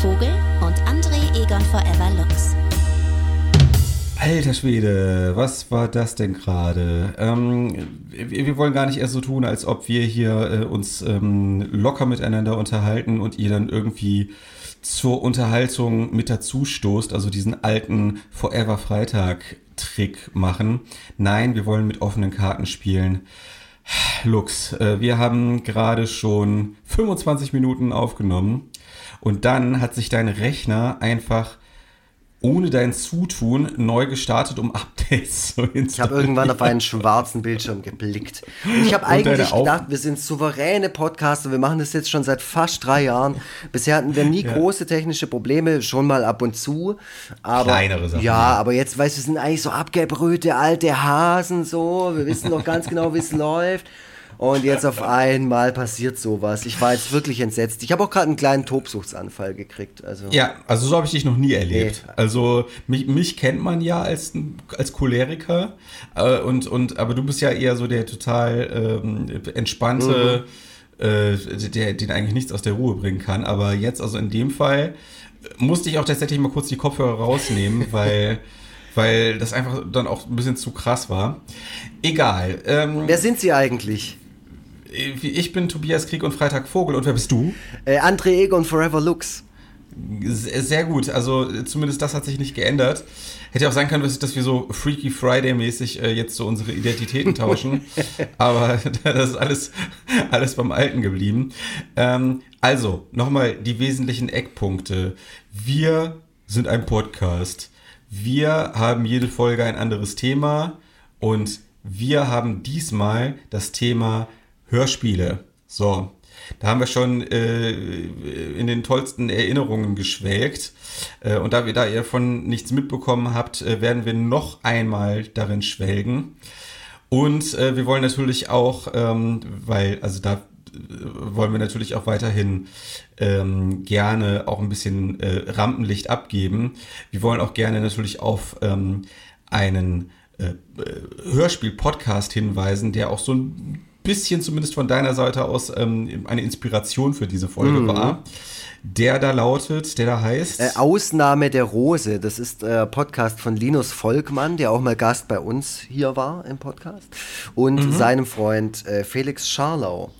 Vogel und André Egon Forever Lux. Alter Schwede, was war das denn gerade? Ähm, wir, wir, wollen gar nicht erst so tun, als ob wir hier äh, uns ähm, locker miteinander unterhalten und ihr dann irgendwie zur Unterhaltung mit dazu stoßt, also diesen alten Forever Freitag Trick machen. Nein, wir wollen mit offenen Karten spielen. Lux, äh, wir haben gerade schon 25 Minuten aufgenommen und dann hat sich dein Rechner einfach ohne dein Zutun neu gestartet, um Updates zu installieren. Ich habe irgendwann auf einen schwarzen Bildschirm geblickt. Und ich habe eigentlich gedacht, wir sind souveräne Podcaster, wir machen das jetzt schon seit fast drei Jahren. Bisher hatten wir nie ja. große technische Probleme, schon mal ab und zu. Aber, Kleinere Sachen. Ja, aber jetzt, weißt du, wir sind eigentlich so abgebrühte alte Hasen so. Wir wissen noch ganz genau, wie es läuft. Und jetzt auf einmal passiert sowas. Ich war jetzt wirklich entsetzt. Ich habe auch gerade einen kleinen Tobsuchtsanfall gekriegt. Also. Ja, also so habe ich dich noch nie erlebt. Nee. Also mich, mich kennt man ja als, als Choleriker. Äh, und, und, aber du bist ja eher so der total ähm, entspannte, mhm. äh, der, den eigentlich nichts aus der Ruhe bringen kann. Aber jetzt, also in dem Fall, musste ich auch tatsächlich mal kurz die Kopfhörer rausnehmen, weil weil das einfach dann auch ein bisschen zu krass war. Egal. Ähm, Wer sind Sie eigentlich? Ich bin Tobias Krieg und Freitag Vogel. Und wer bist du? Äh, André Egon Forever Lux. Sehr gut. Also zumindest das hat sich nicht geändert. Hätte auch sein können, dass wir so Freaky Friday-mäßig äh, jetzt so unsere Identitäten tauschen. Aber das ist alles, alles beim Alten geblieben. Ähm, also, nochmal die wesentlichen Eckpunkte. Wir sind ein Podcast. Wir haben jede Folge ein anderes Thema. Und wir haben diesmal das Thema Hörspiele. So, da haben wir schon äh, in den tollsten Erinnerungen geschwelgt. Äh, und da, wir, da ihr von nichts mitbekommen habt, äh, werden wir noch einmal darin schwelgen. Und äh, wir wollen natürlich auch, ähm, weil, also da äh, wollen wir natürlich auch weiterhin ähm, gerne auch ein bisschen äh, Rampenlicht abgeben. Wir wollen auch gerne natürlich auf ähm, einen Hörspiel-Podcast hinweisen, der auch so ein bisschen zumindest von deiner Seite aus ähm, eine Inspiration für diese Folge mhm. war. Der da lautet, der da heißt. Äh, Ausnahme der Rose. Das ist der Podcast von Linus Volkmann, der auch mal Gast bei uns hier war im Podcast. Und mhm. seinem Freund äh, Felix Scharlau.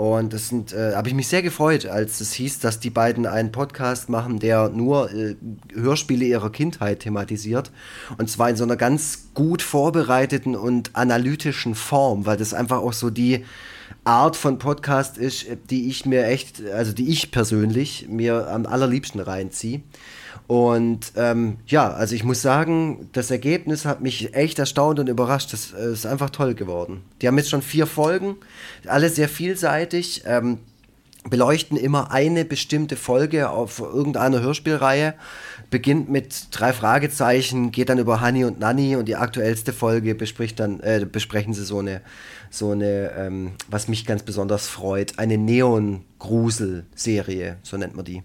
Und das sind, äh, habe ich mich sehr gefreut, als es hieß, dass die beiden einen Podcast machen, der nur äh, Hörspiele ihrer Kindheit thematisiert. Und zwar in so einer ganz gut vorbereiteten und analytischen Form, weil das einfach auch so die Art von Podcast ist, die ich mir echt, also die ich persönlich mir am allerliebsten reinziehe. Und ähm, ja, also ich muss sagen, das Ergebnis hat mich echt erstaunt und überrascht. Das äh, ist einfach toll geworden. Die haben jetzt schon vier Folgen, alle sehr vielseitig, ähm, beleuchten immer eine bestimmte Folge auf irgendeiner Hörspielreihe. Beginnt mit drei Fragezeichen, geht dann über Honey und Nanny und die aktuellste Folge bespricht dann, äh, besprechen sie so eine, so eine ähm, was mich ganz besonders freut, eine Neon-Grusel-Serie, so nennt man die,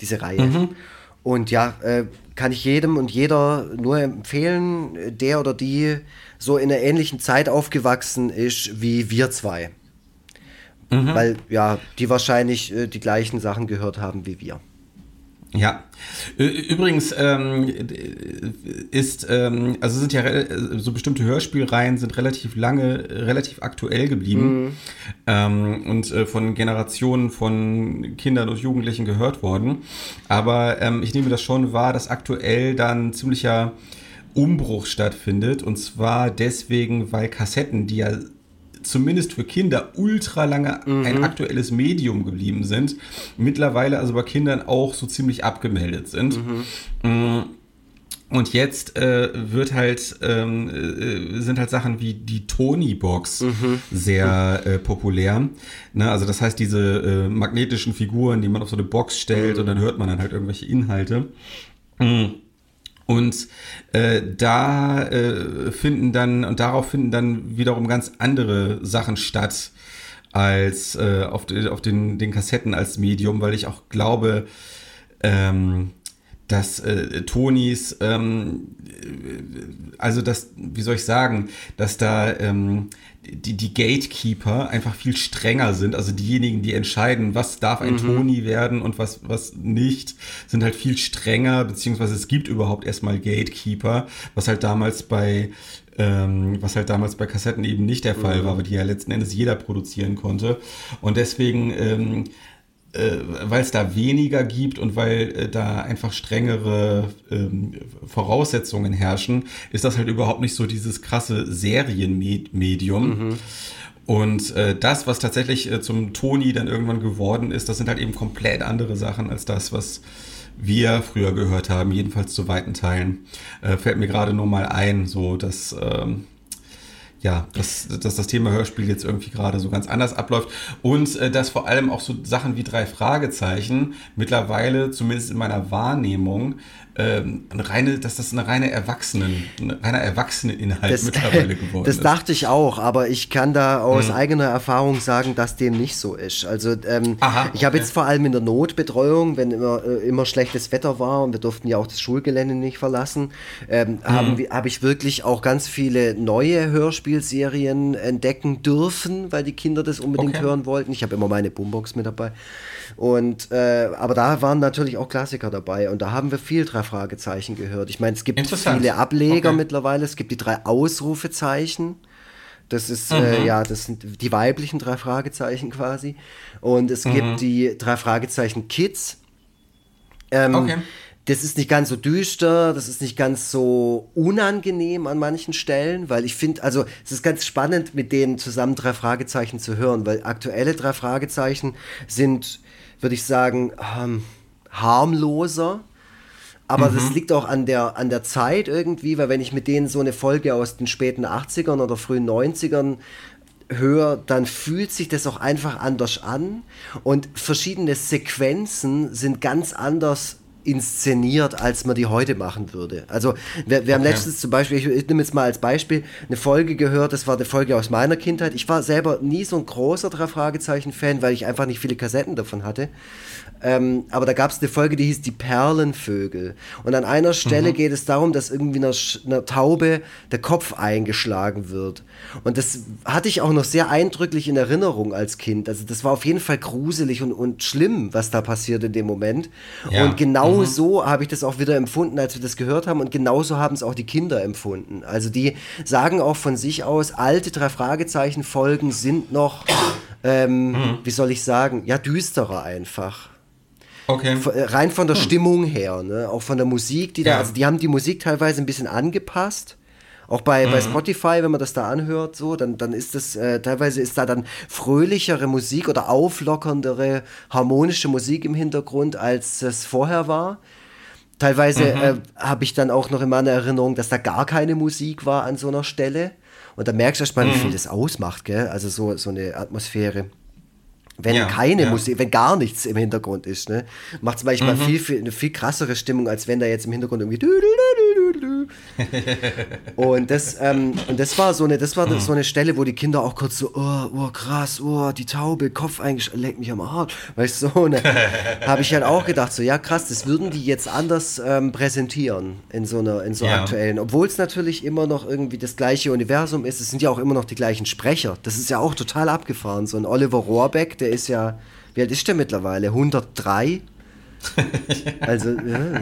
diese Reihe. Mhm. Und ja, äh, kann ich jedem und jeder nur empfehlen, der oder die so in einer ähnlichen Zeit aufgewachsen ist wie wir zwei. Mhm. Weil ja, die wahrscheinlich äh, die gleichen Sachen gehört haben wie wir. Ja, übrigens ähm, ist, ähm, also sind ja so bestimmte Hörspielreihen sind relativ lange, relativ aktuell geblieben mhm. ähm, und äh, von Generationen von Kindern und Jugendlichen gehört worden. Aber ähm, ich nehme das schon wahr, dass aktuell dann ziemlicher Umbruch stattfindet und zwar deswegen, weil Kassetten, die ja zumindest für Kinder ultra lange mhm. ein aktuelles Medium geblieben sind, mittlerweile also bei Kindern auch so ziemlich abgemeldet sind. Mhm. Mm. Und jetzt äh, wird halt, ähm, äh, sind halt Sachen wie die Tony-Box mhm. sehr äh, populär. Ne? Also das heißt, diese äh, magnetischen Figuren, die man auf so eine Box stellt mhm. und dann hört man dann halt irgendwelche Inhalte. Mhm. Und äh, da äh, finden dann, und darauf finden dann wiederum ganz andere Sachen statt als äh, auf, auf den, den Kassetten als Medium, weil ich auch glaube, ähm, dass äh, Tonys, ähm, äh, also das, wie soll ich sagen, dass da ähm, die, die Gatekeeper einfach viel strenger sind. Also diejenigen, die entscheiden, was darf ein mhm. Tony werden und was, was nicht, sind halt viel strenger, beziehungsweise es gibt überhaupt erstmal Gatekeeper, was halt damals bei ähm, was halt damals bei Kassetten eben nicht der Fall mhm. war, weil die ja letzten Endes jeder produzieren konnte. Und deswegen ähm, äh, weil es da weniger gibt und weil äh, da einfach strengere ähm, Voraussetzungen herrschen, ist das halt überhaupt nicht so dieses krasse Serienmedium. Mhm. Und äh, das, was tatsächlich äh, zum Toni dann irgendwann geworden ist, das sind halt eben komplett andere Sachen als das, was wir früher gehört haben, jedenfalls zu weiten Teilen. Äh, fällt mir gerade nur mal ein, so dass ähm, ja, dass, dass das Thema Hörspiel jetzt irgendwie gerade so ganz anders abläuft. Und äh, dass vor allem auch so Sachen wie drei Fragezeichen mittlerweile, zumindest in meiner Wahrnehmung, ähm, eine reine, dass das eine reine Erwachsenen, ein reiner Erwachseneninhalt das, mittlerweile geworden das ist. Das dachte ich auch, aber ich kann da aus hm. eigener Erfahrung sagen, dass dem nicht so ist. Also ähm, Aha, ich habe jetzt vor allem in der Notbetreuung, wenn immer, äh, immer schlechtes Wetter war und wir durften ja auch das Schulgelände nicht verlassen, ähm, hm. habe hab ich wirklich auch ganz viele neue Hörspielserien entdecken dürfen, weil die Kinder das unbedingt okay. hören wollten. Ich habe immer meine Boombox mit dabei. Und äh, aber da waren natürlich auch Klassiker dabei und da haben wir viel drei Fragezeichen gehört. Ich meine, es gibt viele Ableger okay. mittlerweile. Es gibt die drei Ausrufezeichen. Das ist äh, mhm. äh, ja, das sind die weiblichen drei Fragezeichen quasi. Und es mhm. gibt die drei Fragezeichen Kids. Ähm, okay. Das ist nicht ganz so düster, das ist nicht ganz so unangenehm an manchen Stellen, weil ich finde, also es ist ganz spannend, mit denen zusammen drei Fragezeichen zu hören, weil aktuelle drei Fragezeichen sind würde ich sagen, ähm, harmloser. Aber mhm. das liegt auch an der, an der Zeit irgendwie, weil wenn ich mit denen so eine Folge aus den späten 80ern oder frühen 90ern höre, dann fühlt sich das auch einfach anders an. Und verschiedene Sequenzen sind ganz anders inszeniert, als man die heute machen würde. Also wir, wir haben letztens zum Beispiel, ich, ich nehme jetzt mal als Beispiel, eine Folge gehört, das war eine Folge aus meiner Kindheit. Ich war selber nie so ein großer drei Fragezeichen-Fan, weil ich einfach nicht viele Kassetten davon hatte. Ähm, aber da gab es eine Folge, die hieß Die Perlenvögel. Und an einer Stelle mhm. geht es darum, dass irgendwie einer, einer, Taube der Kopf eingeschlagen wird. Und das hatte ich auch noch sehr eindrücklich in Erinnerung als Kind. Also das war auf jeden Fall gruselig und, und schlimm, was da passiert in dem Moment. Ja. Und genau mhm. so habe ich das auch wieder empfunden, als wir das gehört haben. Und genauso haben es auch die Kinder empfunden. Also die sagen auch von sich aus, alte drei Fragezeichen-Folgen sind noch, ähm, mhm. wie soll ich sagen, ja, düsterer einfach. Okay. Äh, rein von der hm. Stimmung her, ne? auch von der Musik, die da, also die haben die Musik teilweise ein bisschen angepasst. Auch bei, mhm. bei Spotify, wenn man das da anhört, so, dann, dann ist das, äh, teilweise ist da dann fröhlichere Musik oder auflockerndere, harmonische Musik im Hintergrund, als es vorher war. Teilweise mhm. äh, habe ich dann auch noch in meiner Erinnerung, dass da gar keine Musik war an so einer Stelle. Und da merkst du erst mal, mhm. wie viel das ausmacht, gell? Also so, so eine Atmosphäre. Wenn ja, keine ja. Musik, wenn gar nichts im Hintergrund ist, ne, macht es manchmal mhm. viel, viel, eine viel krassere Stimmung, als wenn da jetzt im Hintergrund irgendwie. und das, ähm, und das war so eine, das war mhm. so eine Stelle, wo die Kinder auch kurz so, oh, oh krass, oh, die Taube, Kopf eingeschlagen, leckt mich am Arsch, weißt du, so, ne, habe ich halt auch gedacht, so, ja krass, das würden die jetzt anders ähm, präsentieren in so einer, in so ja. aktuellen, obwohl es natürlich immer noch irgendwie das gleiche Universum ist, es sind ja auch immer noch die gleichen Sprecher, das ist ja auch total abgefahren, so ein Oliver Rohrbeck, der ist ja, wie alt ist der mittlerweile? 103? also, ja,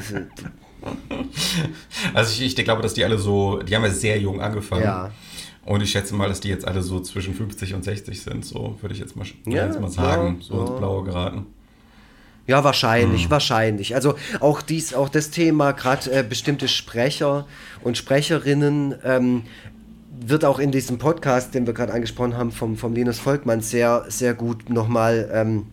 also ich, ich glaube, dass die alle so, die haben ja sehr jung angefangen. Ja. Und ich schätze mal, dass die jetzt alle so zwischen 50 und 60 sind, so würde ich jetzt mal, ja, jetzt mal sagen, ja, so ins Blaue geraten. Ja, wahrscheinlich, hm. wahrscheinlich. Also auch dies, auch das Thema, gerade äh, bestimmte Sprecher und Sprecherinnen, ähm, wird auch in diesem Podcast, den wir gerade angesprochen haben, vom, vom Linus Volkmann, sehr, sehr gut nochmal ähm,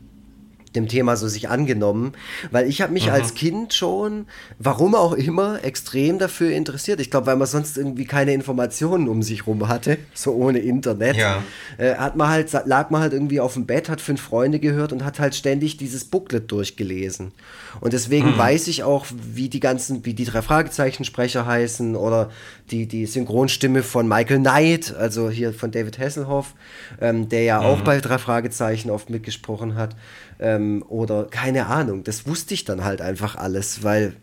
dem Thema so sich angenommen, weil ich habe mich mhm. als Kind schon, warum auch immer, extrem dafür interessiert. Ich glaube, weil man sonst irgendwie keine Informationen um sich rum hatte, so ohne Internet, ja. äh, hat man halt lag man halt irgendwie auf dem Bett, hat fünf Freunde gehört und hat halt ständig dieses Booklet durchgelesen. Und deswegen mhm. weiß ich auch, wie die ganzen, wie die drei Fragezeichensprecher heißen oder die die Synchronstimme von Michael Knight, also hier von David Hasselhoff, ähm, der ja mhm. auch bei drei Fragezeichen oft mitgesprochen hat. Ähm, oder keine Ahnung, das wusste ich dann halt einfach alles, weil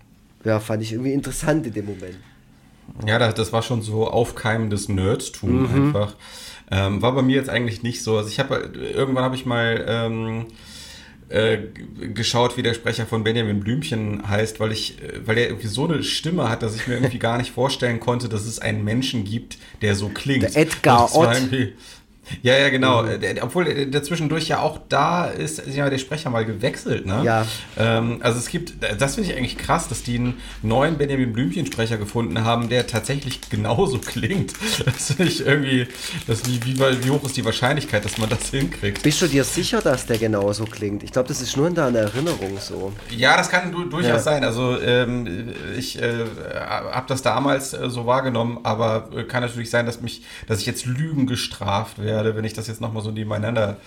ja, fand ich irgendwie interessant in dem Moment. Ja, das war schon so aufkeimendes Nerdtum mhm. einfach. Ähm, war bei mir jetzt eigentlich nicht so. Also ich habe irgendwann habe ich mal ähm, äh, geschaut, wie der Sprecher von Benjamin Blümchen heißt, weil ich, äh, weil er irgendwie so eine Stimme hat, dass ich mir irgendwie gar nicht vorstellen konnte, dass es einen Menschen gibt, der so klingt. Der Edgar Ott. Ja, ja, genau. Mhm. Obwohl der zwischendurch ja auch da ist, ist ja der Sprecher mal gewechselt, ne? Ja. Ähm, also es gibt, das finde ich eigentlich krass, dass die einen neuen Benjamin Blümchen-Sprecher gefunden haben, der tatsächlich genauso klingt. Das finde ich irgendwie, das, wie, wie, wie, hoch ist die Wahrscheinlichkeit, dass man das hinkriegt? Bist du dir sicher, dass der genauso klingt? Ich glaube, das ist nur in deiner Erinnerung so. Ja, das kann du, durchaus ja. sein. Also ähm, ich äh, habe das damals äh, so wahrgenommen, aber äh, kann natürlich sein, dass mich, dass ich jetzt Lügen gestraft werde werde, wenn ich das jetzt nochmal so nebeneinander,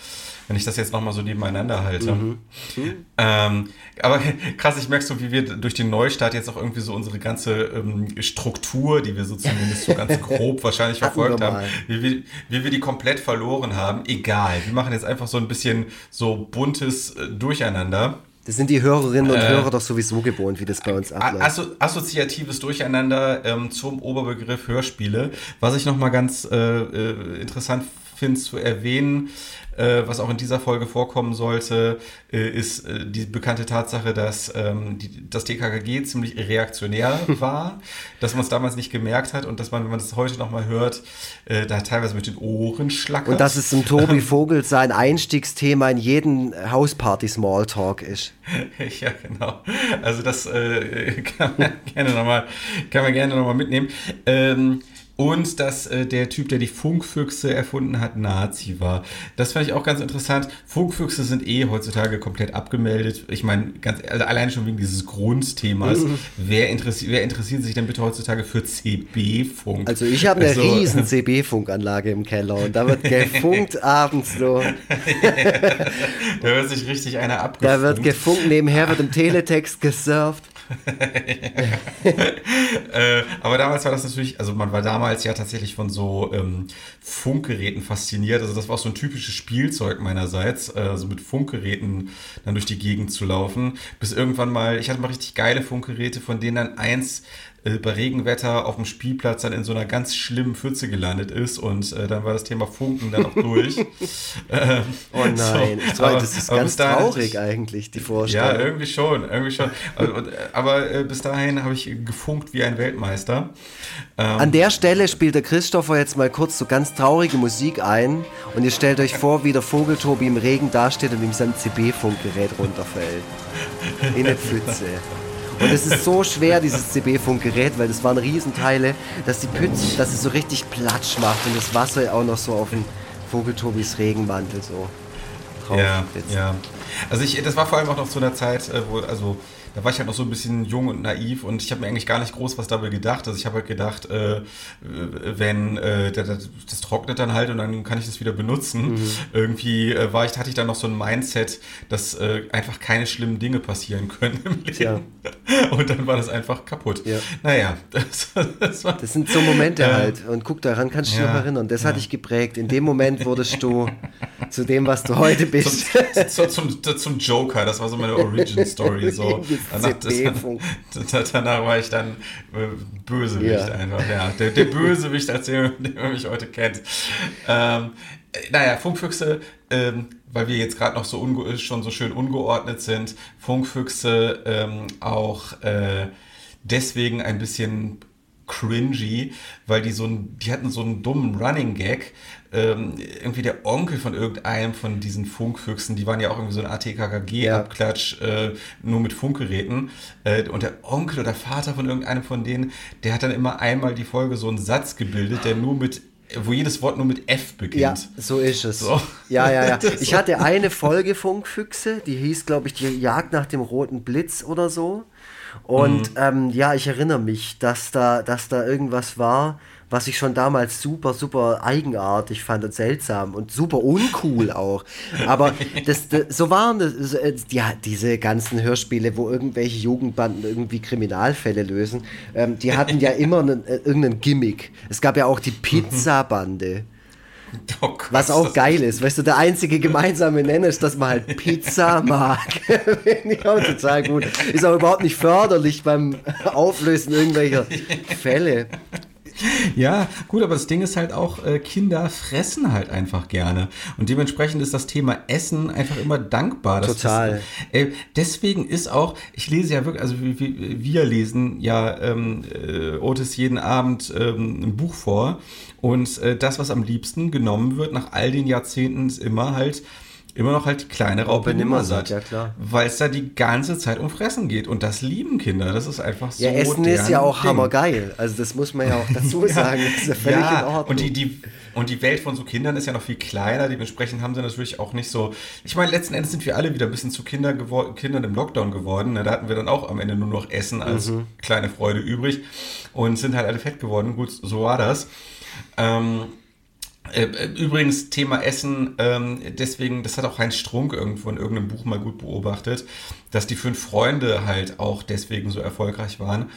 wenn ich das jetzt nochmal so nebeneinander halte. Mhm. Mhm. Ähm, aber krass, ich merke so, wie wir durch den Neustart jetzt auch irgendwie so unsere ganze ähm, Struktur, die wir so zumindest so ganz grob wahrscheinlich verfolgt haben, wie wir, wie wir die komplett verloren haben. Egal, wir machen jetzt einfach so ein bisschen so buntes äh, Durcheinander. Das sind die Hörerinnen und äh, Hörer doch sowieso gewohnt, wie das bei uns abläuft. Asso assoziatives Durcheinander ähm, zum Oberbegriff Hörspiele. Was ich nochmal ganz äh, äh, interessant finde zu erwähnen, äh, was auch in dieser Folge vorkommen sollte, äh, ist äh, die bekannte Tatsache, dass ähm, die, das DKKG ziemlich reaktionär war, dass man es damals nicht gemerkt hat und dass man, wenn man es heute nochmal hört, äh, da teilweise mit den Ohren schlackert. Und dass es zum Tobi Vogel sein Einstiegsthema in jeden Hausparty-Smalltalk ist. ja, genau. Also das äh, kann man gerne nochmal noch mitnehmen. Ähm, und dass äh, der Typ, der die Funkfüchse erfunden hat, Nazi war. Das fand ich auch ganz interessant. Funkfüchse sind eh heutzutage komplett abgemeldet. Ich meine, ganz also allein schon wegen dieses Grundthemas. Mhm. Wer, interessi wer interessiert sich denn bitte heutzutage für CB-Funk? Also ich habe eine also, riesen CB-Funkanlage im Keller und da wird gefunkt abends so. da wird sich richtig einer abgefunkt. Da wird gefunkt, nebenher wird im Teletext gesurft. äh, aber damals war das natürlich, also man war damals ja tatsächlich von so ähm, Funkgeräten fasziniert. Also das war auch so ein typisches Spielzeug meinerseits, äh, so mit Funkgeräten dann durch die Gegend zu laufen. Bis irgendwann mal, ich hatte mal richtig geile Funkgeräte, von denen dann eins äh, bei Regenwetter auf dem Spielplatz dann in so einer ganz schlimmen Pfütze gelandet ist und äh, dann war das Thema Funken dann auch durch. ähm, oh nein, so, ich aber, das ist ganz traurig ich, eigentlich, die Vorstellung. Ja, irgendwie schon, irgendwie schon. aber, aber äh, bis dahin habe ich gefunkt wie ein Weltmeister. Ähm, An der Stelle spielt der Christopher jetzt mal kurz so ganz traurige Musik ein und ihr stellt euch vor, wie der Vogeltobi im Regen dasteht und ihm sein CB-Funkgerät runterfällt. In eine Pfütze. Und es ist so schwer, dieses CB-Funkgerät, weil das waren Riesenteile, dass die Pütze, dass es so richtig Platsch macht und das Wasser auch noch so auf den Vogeltobis Regenmantel so drauf. Ja, ja. Also ich, das war vor allem auch noch zu einer Zeit, äh, wo, also da war ich halt noch so ein bisschen jung und naiv und ich habe mir eigentlich gar nicht groß was dabei gedacht. Also ich habe halt gedacht, äh, wenn äh, das, das, trocknet dann halt und dann kann ich das wieder benutzen. Mhm. Irgendwie äh, war ich, hatte ich dann noch so ein Mindset, dass äh, einfach keine schlimmen Dinge passieren können im Leben. Ja. Und dann war das einfach kaputt. Ja. Naja, das, das, war, das sind so Momente halt. Und guck, daran kannst du dich ja, noch erinnern. Das ja. hat dich geprägt. In dem Moment wurdest du zu dem, was du heute bist. Zum, zum, zum, zum Joker, das war so meine Origin-Story. So. Danach, das, danach war ich dann äh, Bösewicht ja. einfach. Ja, der, der Bösewicht, als den man mich heute kennt. Ähm, naja, Funkfüchse, ähm, weil wir jetzt gerade noch so schon so schön ungeordnet sind, Funkfüchse ähm, auch äh, deswegen ein bisschen cringy, weil die so ein, die hatten so einen dummen Running Gag. Ähm, irgendwie der Onkel von irgendeinem von diesen Funkfüchsen, die waren ja auch irgendwie so ein ATKKG-Abklatsch, äh, nur mit Funkgeräten. Äh, und der Onkel oder Vater von irgendeinem von denen, der hat dann immer einmal die Folge so einen Satz gebildet, der nur mit wo jedes Wort nur mit F beginnt. Ja, so ist es. So. Ja, ja, ja. Ich hatte eine Folge Funkfüchse, die hieß, glaube ich, die Jagd nach dem roten Blitz oder so. Und mhm. ähm, ja, ich erinnere mich, dass da, dass da irgendwas war, was ich schon damals super, super eigenartig fand und seltsam und super uncool auch. Aber das, das so waren das, äh, ja, diese ganzen Hörspiele, wo irgendwelche Jugendbanden irgendwie Kriminalfälle lösen, ähm, die hatten ja immer einen, äh, irgendeinen Gimmick. Es gab ja auch die Pizzabande. Oh Gott, Was auch geil ist. Weißt du, der einzige gemeinsame Nenner ist, dass man halt Pizza mag. Finde ich auch total gut. Ist auch überhaupt nicht förderlich beim Auflösen irgendwelcher Fälle. Ja, gut, aber das Ding ist halt auch, äh, Kinder fressen halt einfach gerne. Und dementsprechend ist das Thema Essen einfach immer dankbar. Total. Das, äh, deswegen ist auch, ich lese ja wirklich, also wir, wir lesen ja ähm, äh, Otis jeden Abend ähm, ein Buch vor. Und äh, das, was am liebsten genommen wird nach all den Jahrzehnten, ist immer halt immer noch halt die kleine Raupe Nimmersatt. Ja, klar. Weil es da die ganze Zeit um Fressen geht. Und das lieben Kinder. Das ist einfach so. Ja, Essen ist ja auch Ding. hammergeil. Also das muss man ja auch dazu sagen. Das ist ja völlig ja, in Ordnung. Und die, die, und die Welt von so Kindern ist ja noch viel kleiner. Dementsprechend haben sie natürlich auch nicht so. Ich meine, letzten Endes sind wir alle wieder ein bisschen zu Kinder Kindern im Lockdown geworden. Da hatten wir dann auch am Ende nur noch Essen als mhm. kleine Freude übrig. Und sind halt alle fett geworden. Gut, so war das. Ähm, äh, äh, übrigens, Thema Essen, ähm, deswegen, das hat auch Heinz Strunk irgendwo in irgendeinem Buch mal gut beobachtet, dass die fünf Freunde halt auch deswegen so erfolgreich waren,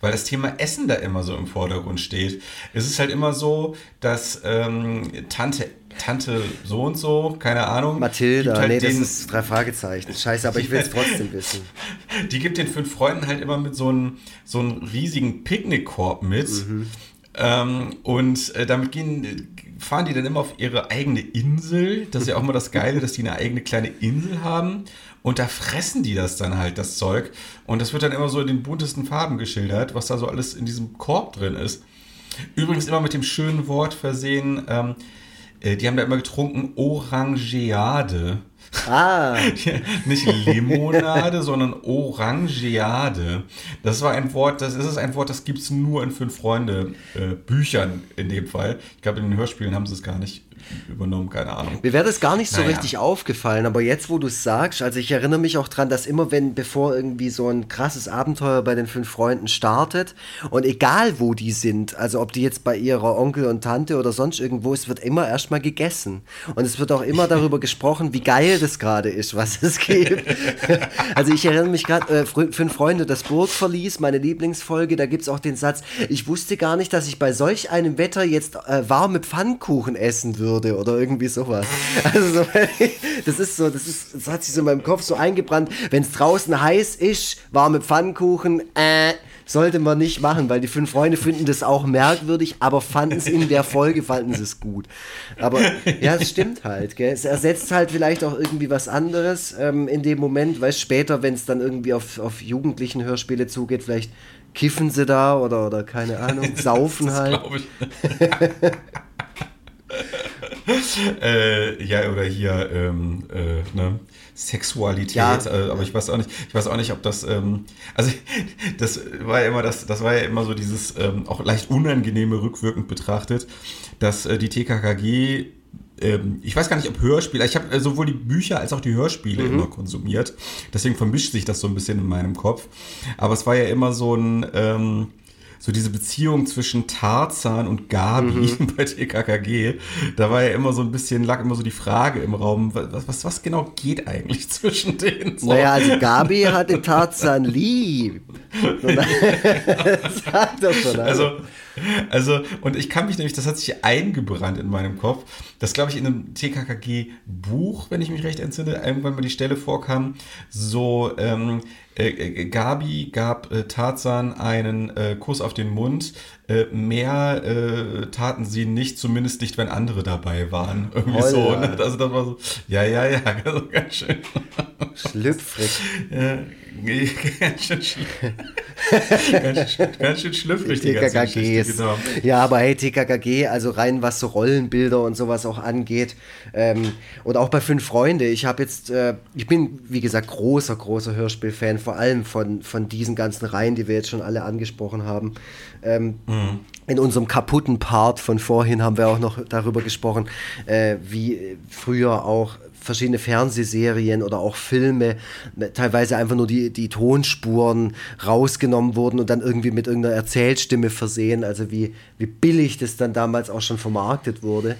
weil das Thema Essen da immer so im Vordergrund steht. Es ist halt immer so, dass ähm, Tante Tante so und so, keine Ahnung. Mathilda, halt nee, das ist drei Fragezeichen. Scheiße, aber ich will es trotzdem wissen. Die gibt den fünf Freunden halt immer mit so einem so einem riesigen Picknickkorb mit. Mhm. Ähm, und äh, damit gehen, fahren die dann immer auf ihre eigene Insel. Das ist ja auch immer das Geile, dass die eine eigene kleine Insel haben. Und da fressen die das dann halt, das Zeug. Und das wird dann immer so in den buntesten Farben geschildert, was da so alles in diesem Korb drin ist. Übrigens immer mit dem schönen Wort versehen, ähm, äh, die haben da immer getrunken Orangeade. Ah. Nicht Limonade, sondern Orangeade. Das war ein Wort, das ist ein Wort, das gibt es nur in Fünf Freunde äh, Büchern in dem Fall. Ich glaube, in den Hörspielen haben sie es gar nicht übernommen, keine Ahnung. Mir wäre das gar nicht so naja. richtig aufgefallen, aber jetzt, wo du es sagst, also ich erinnere mich auch dran, dass immer wenn, bevor irgendwie so ein krasses Abenteuer bei den fünf Freunden startet und egal wo die sind, also ob die jetzt bei ihrer Onkel und Tante oder sonst irgendwo, es wird immer erstmal gegessen. Und es wird auch immer darüber gesprochen, wie geil das gerade ist, was es gibt. also ich erinnere mich gerade, äh, Fünf Freunde, das Burgverlies, meine Lieblingsfolge, da gibt es auch den Satz, ich wusste gar nicht, dass ich bei solch einem Wetter jetzt äh, warme Pfannkuchen essen würde würde oder irgendwie sowas. Also so, das ist so, das ist, das hat sich so in meinem Kopf so eingebrannt. Wenn es draußen heiß ist, warme Pfannkuchen, äh, sollte man nicht machen, weil die fünf Freunde finden das auch merkwürdig, aber fanden es in der Folge, fanden sie es gut. Aber ja, es stimmt halt. Gell? Es ersetzt halt vielleicht auch irgendwie was anderes ähm, in dem Moment, weil später, wenn es dann irgendwie auf, auf jugendlichen Hörspiele zugeht, vielleicht kiffen sie da oder, oder keine Ahnung, saufen das halt. Äh, ja, oder hier, ähm, äh, ne? Sexualität, ja. äh, aber ich weiß auch nicht, ich weiß auch nicht, ob das, ähm, also das war ja immer das, das war ja immer so dieses ähm, auch leicht unangenehme rückwirkend betrachtet, dass äh, die TKKG ähm, ich weiß gar nicht, ob Hörspiele, ich habe äh, sowohl die Bücher als auch die Hörspiele mhm. immer konsumiert, deswegen vermischt sich das so ein bisschen in meinem Kopf, aber es war ja immer so ein, ähm, so diese Beziehung zwischen Tarzan und Gabi mhm. bei TKKG, da war ja immer so ein bisschen, lag immer so die Frage im Raum, was, was, was genau geht eigentlich zwischen denen? So? Naja, also Gabi hatte Tarzan lieb. Sagt das schon. Also, also also, und ich kann mich nämlich, das hat sich eingebrannt in meinem Kopf, dass, glaube ich, in einem TKKG-Buch, wenn ich mich recht entsinne, irgendwann mal die Stelle vorkam, so, ähm, äh, äh, Gabi gab äh, Tarzan einen äh, Kuss auf den Mund. Äh, mehr äh, taten sie nicht, zumindest nicht, wenn andere dabei waren. Irgendwie Holla. so. Ne? Also das war so, ja, ja, ja, also ganz schön. Schlüpfrig. ja, ganz schön, ganz, schön, ganz schön schlüpfrig, die TKKGs. Genau. Ja, aber hey, TKKG, also rein was so Rollenbilder und sowas auch angeht. Ähm, und auch bei Fünf Freunde. Ich habe jetzt, äh, ich bin, wie gesagt, großer, großer Hörspielfan, vor allem von, von diesen ganzen Reihen, die wir jetzt schon alle angesprochen haben. Ähm, mhm. In unserem kaputten Part von vorhin haben wir auch noch darüber gesprochen, äh, wie früher auch verschiedene Fernsehserien oder auch Filme teilweise einfach nur die, die Tonspuren rausgenommen wurden und dann irgendwie mit irgendeiner Erzählstimme versehen. Also wie, wie billig das dann damals auch schon vermarktet wurde.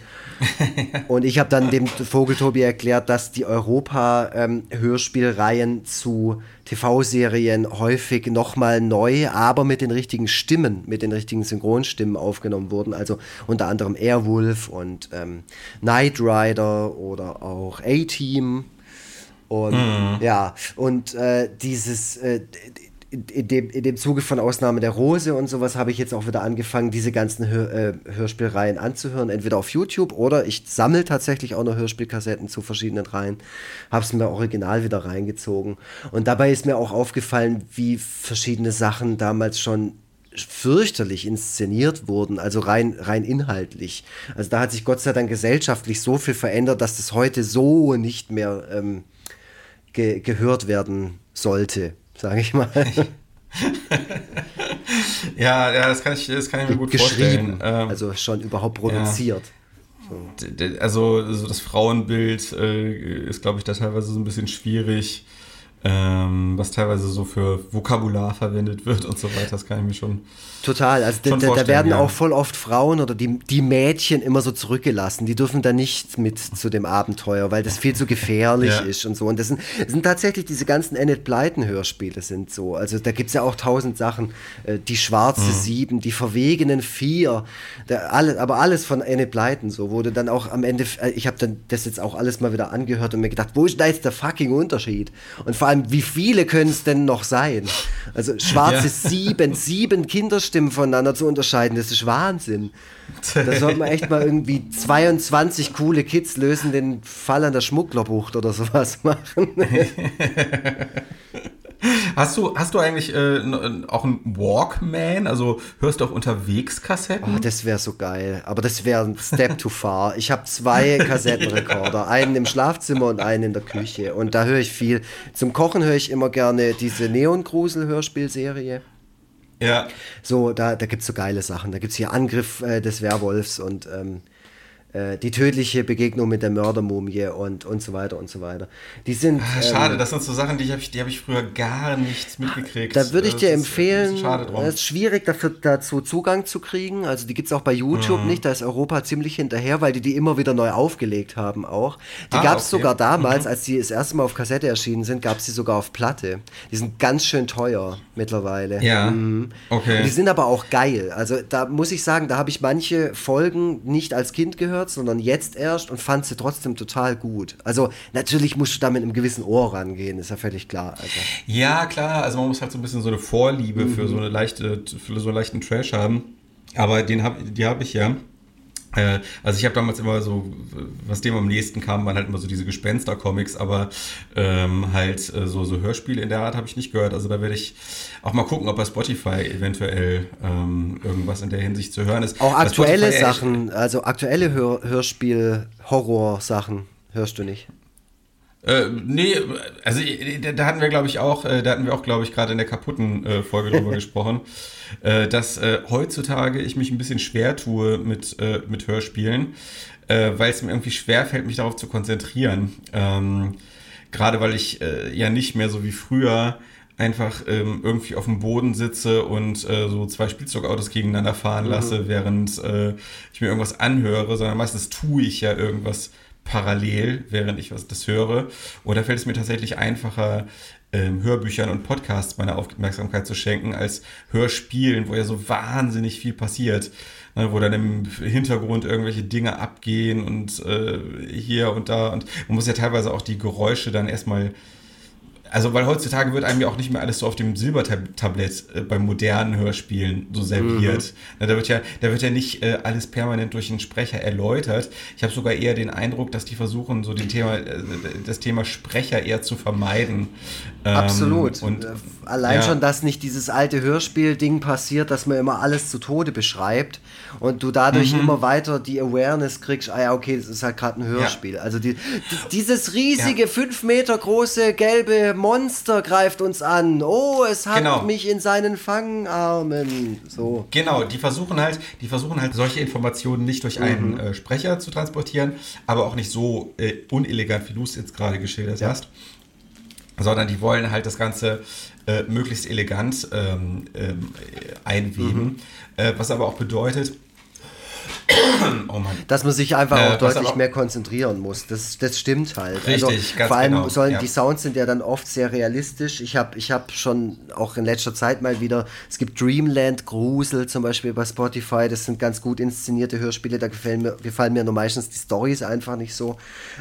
und ich habe dann dem Vogeltobi erklärt, dass die Europa-Hörspielreihen ähm, zu TV-Serien häufig nochmal neu, aber mit den richtigen Stimmen, mit den richtigen Synchronstimmen aufgenommen wurden. Also unter anderem Airwolf und ähm, Knight Rider oder auch A-Team. Und mhm. ja, und äh, dieses, äh, in dem, in dem Zuge von Ausnahme der Rose und sowas habe ich jetzt auch wieder angefangen, diese ganzen Hör, äh, Hörspielreihen anzuhören, entweder auf YouTube oder ich sammle tatsächlich auch noch Hörspielkassetten zu verschiedenen Reihen, habe es mir original wieder reingezogen. Und dabei ist mir auch aufgefallen, wie verschiedene Sachen damals schon fürchterlich inszeniert wurden, also rein, rein inhaltlich. Also da hat sich Gott sei Dank gesellschaftlich so viel verändert, dass das heute so nicht mehr ähm, ge gehört werden sollte sage ich mal. ja, ja, das kann ich, das kann ich mir gut vorstellen. Ähm, also schon überhaupt produziert. Ja. So. Also so das Frauenbild äh, ist, glaube ich, da teilweise so ein bisschen schwierig ähm, was teilweise so für Vokabular verwendet wird und so weiter. Das kann ich mir schon. Total. Also schon da, da, werden ja. auch voll oft Frauen oder die, die Mädchen immer so zurückgelassen. Die dürfen da nicht mit zu dem Abenteuer, weil das viel zu gefährlich ja. ist und so. Und das sind, das sind tatsächlich diese ganzen Enid Blyton-Hörspiele sind so. Also da gibt es ja auch tausend Sachen. Äh, die schwarze mhm. Sieben, die verwegenen Vier, der, alle, aber alles von Enid Blyton so, wurde dann auch am Ende, äh, ich habe dann das jetzt auch alles mal wieder angehört und mir gedacht, wo ist da jetzt der fucking Unterschied? Und vor allem, wie viele können es denn noch sein? Also schwarze ja. sieben, sieben Kinderstimmen voneinander zu unterscheiden, das ist Wahnsinn. Da sollte man echt mal irgendwie 22 coole Kids lösen den Fall an der Schmugglerbucht oder sowas machen. Hast du, hast du eigentlich äh, auch einen Walkman? Also hörst du auch unterwegs Kassetten? Oh, das wäre so geil. Aber das wäre ein Step too far. Ich habe zwei Kassettenrekorder. Einen im Schlafzimmer und einen in der Küche. Und da höre ich viel. Zum Kochen höre ich immer gerne diese Neon-Grusel-Hörspielserie. Ja. So, da, da gibt es so geile Sachen. Da gibt es hier Angriff äh, des Werwolfs und ähm, äh, die tödliche Begegnung mit der Mördermumie und, und so weiter und so weiter. Die sind. Ah, schade, ähm, das sind so Sachen, die habe ich, hab ich früher gar nichts mitgekriegt. Da würde ich dir empfehlen, es ist schwierig dafür, dazu Zugang zu kriegen. Also die gibt es auch bei YouTube mhm. nicht, da ist Europa ziemlich hinterher, weil die die immer wieder neu aufgelegt haben auch. Die ah, gab es okay. sogar damals, mhm. als die das erste Mal auf Kassette erschienen sind, gab es die sogar auf Platte. Die sind ganz schön teuer mittlerweile. Ja. Mhm. Okay. Und die sind aber auch geil. Also da muss ich sagen, da habe ich manche Folgen nicht als Kind gehört gehört, sondern jetzt erst und fand sie trotzdem total gut. Also natürlich musst du da mit einem gewissen Ohr rangehen, ist ja völlig klar. Also. Ja, klar, also man muss halt so ein bisschen so eine Vorliebe mhm. für so eine leichte, für so einen leichten Trash haben. Aber den hab, die habe ich ja. Äh, also ich habe damals immer so, was dem am nächsten kam, waren halt immer so diese Gespenster-Comics, aber ähm, halt äh, so, so Hörspiele in der Art habe ich nicht gehört. Also da werde ich auch mal gucken, ob bei Spotify eventuell ähm, irgendwas in der Hinsicht zu hören ist. Auch aktuelle Sachen, also aktuelle Hör Hörspiel-Horror-Sachen hörst du nicht. Äh, nee, also da hatten wir, glaube ich, auch, äh, da hatten wir auch, glaube ich, gerade in der kaputten äh, Folge drüber gesprochen, äh, dass äh, heutzutage ich mich ein bisschen schwer tue mit, äh, mit Hörspielen, äh, weil es mir irgendwie schwer fällt, mich darauf zu konzentrieren. Ähm, gerade weil ich äh, ja nicht mehr so wie früher einfach ähm, irgendwie auf dem Boden sitze und äh, so zwei Spielzeugautos gegeneinander fahren mhm. lasse, während äh, ich mir irgendwas anhöre, sondern meistens tue ich ja irgendwas parallel, während ich was das höre. Oder fällt es mir tatsächlich einfacher, ähm, Hörbüchern und Podcasts meine Aufmerksamkeit zu schenken, als Hörspielen, wo ja so wahnsinnig viel passiert. Ne, wo dann im Hintergrund irgendwelche Dinge abgehen und äh, hier und da. Und man muss ja teilweise auch die Geräusche dann erstmal also, weil heutzutage wird einem ja auch nicht mehr alles so auf dem Silbertablett äh, beim modernen Hörspielen so serviert. Mhm. Na, da, wird ja, da wird ja nicht äh, alles permanent durch einen Sprecher erläutert. Ich habe sogar eher den Eindruck, dass die versuchen, so den Thema, äh, das Thema Sprecher eher zu vermeiden. Ähm, Absolut. Und äh, allein ja. schon, dass nicht dieses alte Hörspiel-Ding passiert, dass man immer alles zu Tode beschreibt und du dadurch mhm. immer weiter die Awareness kriegst, ah ja, okay, das ist halt gerade ein Hörspiel. Ja. Also die, die, dieses riesige, ja. fünf Meter große gelbe Monster greift uns an. Oh, es hat Genau. mich in seinen Fangarmen. So. Genau, die versuchen halt, die versuchen halt solche Informationen nicht durch einen Mhm. äh, Sprecher zu transportieren, aber auch nicht so äh, unelegant, wie du es jetzt gerade geschildert hast, sondern die wollen halt das Ganze äh, möglichst elegant ähm, ähm, äh, einweben, Mhm. äh, was aber auch bedeutet, oh Dass man sich einfach Äh, auch deutlich mehr konzentrieren muss. Das, das stimmt halt. Richtig, also, ganz vor allem genau, sollen ja. die Sounds sind ja dann oft sehr realistisch. Ich habe ich hab schon auch in letzter Zeit mal wieder, es gibt Dreamland Grusel zum Beispiel bei Spotify, das sind ganz gut inszenierte Hörspiele, da gefallen mir, gefallen mir nur meistens die Stories einfach nicht so.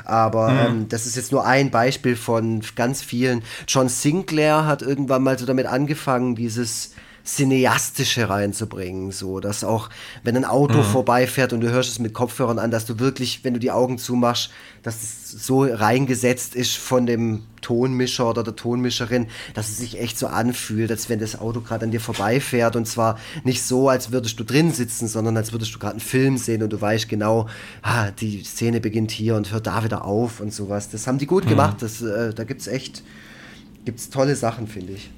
Aber Mhm. ähm, das ist jetzt nur ein Beispiel von ganz vielen. John Sinclair hat irgendwann mal so damit angefangen, dieses Cineastische reinzubringen, so dass auch, wenn ein Auto vorbeifährt und du hörst es mit Kopfhörern an, dass du wirklich, wenn du die Augen zumachst, dass es so reingesetzt ist von dem Tonmischer oder der Tonmischerin, dass es sich echt so anfühlt, als wenn das Auto gerade an dir vorbeifährt und zwar nicht so, als würdest du drin sitzen, sondern als würdest du gerade einen Film sehen und du weißt genau, ah, die Szene beginnt hier und hört da wieder auf und sowas. Das haben die gut gemacht, das, äh, da gibt's echt, gibt's tolle Sachen, finde ich.